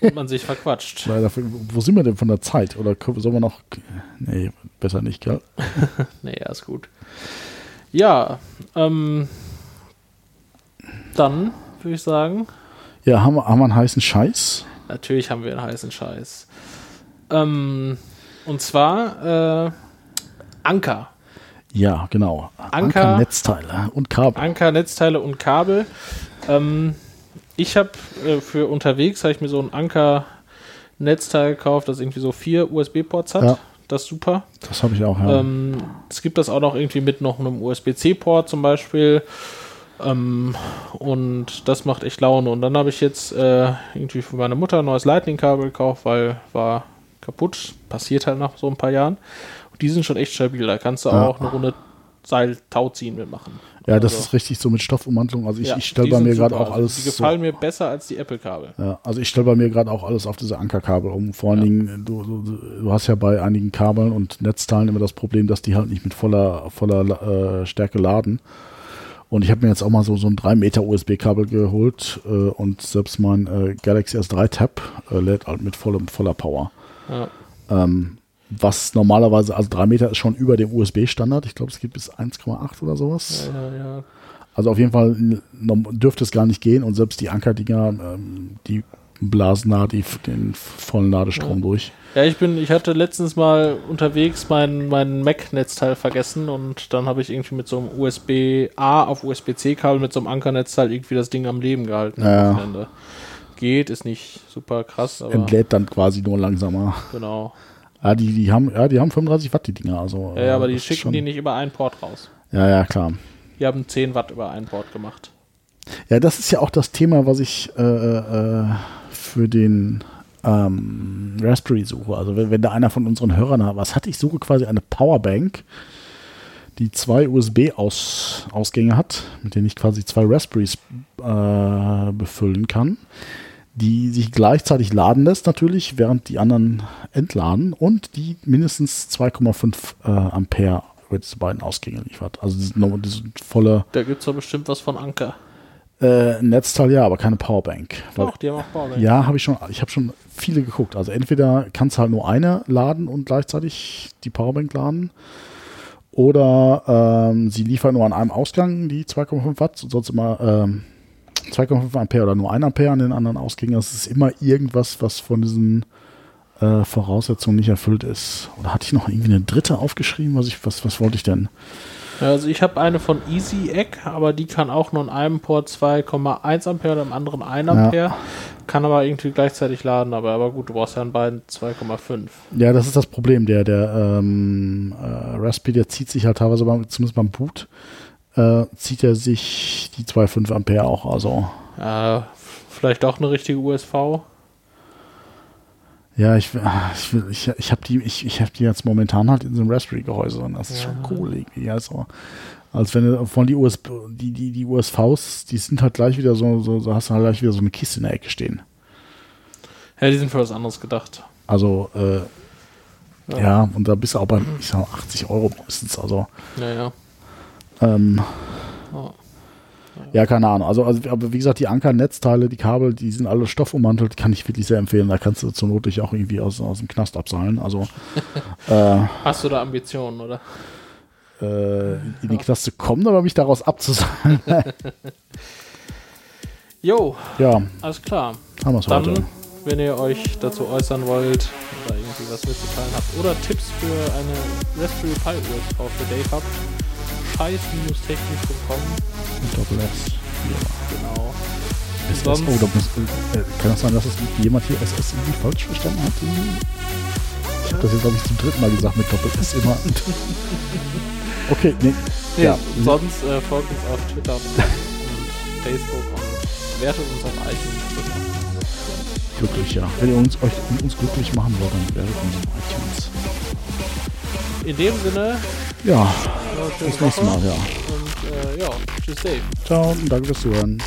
Und man sich verquatscht. Leider, wo sind wir denn von der Zeit? Oder sollen wir noch. Nee, besser nicht, gell? Nee, ja, ist gut. Ja, ähm, dann würde ich sagen, Ja, haben wir, haben wir einen heißen Scheiß? natürlich haben wir einen heißen Scheiß. Ähm, und zwar äh, Anker. Ja, genau. Anker- Netzteile und Kabel. Anker, Netzteile und Kabel. Ähm, ich habe äh, für unterwegs habe ich mir so ein Anker Netzteil gekauft, das irgendwie so vier USB-Ports hat. Ja. Das ist super. Das habe ich auch, ja. Ähm, es gibt das auch noch irgendwie mit noch einem USB-C-Port zum Beispiel. Ähm, und das macht echt Laune. Und dann habe ich jetzt äh, irgendwie für meine Mutter ein neues Lightning-Kabel gekauft, weil war kaputt. Passiert halt nach so ein paar Jahren. Und die sind schon echt stabil. Da kannst du Ja. auch eine Runde Seil-Tau ziehen mitmachen. Ja, das also- ist richtig so mit Stoffummantelung. Also ich, Ja, ich stelle die bei mir gerade auch Also alles. Die so, gefallen mir besser als die Apple-Kabel. ja, also ich stelle bei mir gerade auch alles auf diese Ankerkabel um. Vor allen Ja. Dingen, du, du, du hast ja bei einigen Kabeln und Netzteilen immer das Problem, dass die halt nicht mit voller, voller äh, Stärke laden. Und ich habe mir jetzt auch mal so, so ein 3 Meter USB-Kabel geholt äh, und selbst mein äh, Galaxy S3 Tab äh, lädt halt mit vollem, voller Power. Ja. Ähm, was normalerweise, also 3 Meter ist schon über dem USB-Standard. Ich glaube, es geht bis 1,8 oder sowas. Ja, ja, ja. Also auf jeden Fall dürfte es gar nicht gehen und selbst die Ankerdinger, ähm, die blasen da die, den vollen Ladestrom durch. Ja, ich bin, ich hatte letztens mal unterwegs mein, mein Mac-Netzteil vergessen und dann habe ich irgendwie mit so einem USB-A auf USB-C-Kabel mit so einem Ankernetzteil irgendwie das Ding am Leben gehalten. am Ja. Wochenende. Geht, ist nicht super krass, aber Entlädt dann quasi nur langsamer. genau. Ja, die, die haben, ja, die haben 35 Watt, die Dinger. Also, Ja, ja, aber äh, die schicken die nicht über einen Port raus. Ja, ja, klar. Die haben 10 Watt über einen Port gemacht. Ja, das ist ja auch das Thema, was ich äh, äh, für den ähm, Raspberry suche. Also wenn, wenn da einer von unseren Hörern hat, was hatte ich, suche quasi eine Powerbank, die zwei USB-Ausgänge hat, mit denen ich quasi zwei Raspberries äh, befüllen kann, die sich gleichzeitig laden lässt natürlich, während die anderen entladen und die mindestens 2,5 äh, Ampere über diese beiden Ausgänge liefert. Also noch- die sind volle Da gibt es doch bestimmt was von Anker. äh, Netzteil ja, aber keine Powerbank. Doch, die haben auch Powerbank. ja, habe ich schon. Ich habe schon viele geguckt. Also entweder kannst du halt nur eine laden und gleichzeitig die Powerbank laden. Oder ähm, sie liefern nur an einem Ausgang die 2,5 Watt, sonst immer ähm, 2,5 Ampere oder nur 1 Ampere an den anderen Ausgängen. Das ist immer irgendwas, was von diesen äh, Voraussetzungen nicht erfüllt ist. Oder hatte ich noch irgendwie eine dritte aufgeschrieben? Was, ich, was, was wollte ich denn? Ja, Also ich habe eine von Easy Egg, aber die kann auch nur in einem Port 2,1 Ampere und im anderen 1 Ampere. Kann aber irgendwie gleichzeitig laden, aber, aber gut, du brauchst ja in beiden 2,5. Ja, das ist das Problem. Der, der ähm, äh, Raspberry, der zieht sich halt teilweise, beim, zumindest beim Boot, äh, zieht er sich die 2,5 Ampere auch. Also, Ja, vielleicht auch eine richtige USV. ja, ich, ich, will- ich, ich habe die, ich, ich hab die jetzt momentan halt in so einem Raspberry-Gehäuse und das ist schon Ja. cool irgendwie. Also, als wenn du von die, USB, die, die, die USVs, die sind halt gleich wieder so, so, so hast du halt gleich wieder so eine Kiste in der Ecke stehen. Ja, die sind für was anderes gedacht. Also, äh, Ja. ja. und da bist du auch bei, ich sag mal, 80 Euro meistens. Also, Naja. Ähm, Oh. Ja, keine Ahnung. Also, also aber wie gesagt, die Anker-Netzteile, die Kabel, die sind alle stoffummantelt, kann ich wirklich sehr empfehlen. Da kannst du zur Not dich auch irgendwie aus, aus dem Knast abseilen. Also äh, Hast du da Ambitionen, oder? äh, in die Knast zu kommen oder mich daraus abzuseilen. Jo, ja, alles klar. haben wir es Dann, heute. wenn ihr euch dazu äußern wollt oder irgendwie was mitzuteilen habt oder Tipps für eine Raspberry Pi USV für Dave habt, scheiß-technik.com mit Doppel S. Ja. Genau. Ist das, oh, da muss, äh, kann das sein, dass es jemand hier SS irgendwie falsch verstanden hat? Ich habe das jetzt, glaube ich, zum dritten Mal gesagt mit Doppel S immer. okay, nee. nee ja. Sonst äh, folgt uns auf Twitter und Facebook und wertet uns auf iTunes. Glücklich, ja. Wenn ihr uns, euch, mit uns glücklich machen wollt, dann werdet uns auf iTunes. In dem Sinne. Ja. Bis nächstes Mal, ja. Und äh, ja, tschüss Dave. Ciao und danke fürs Zuhören.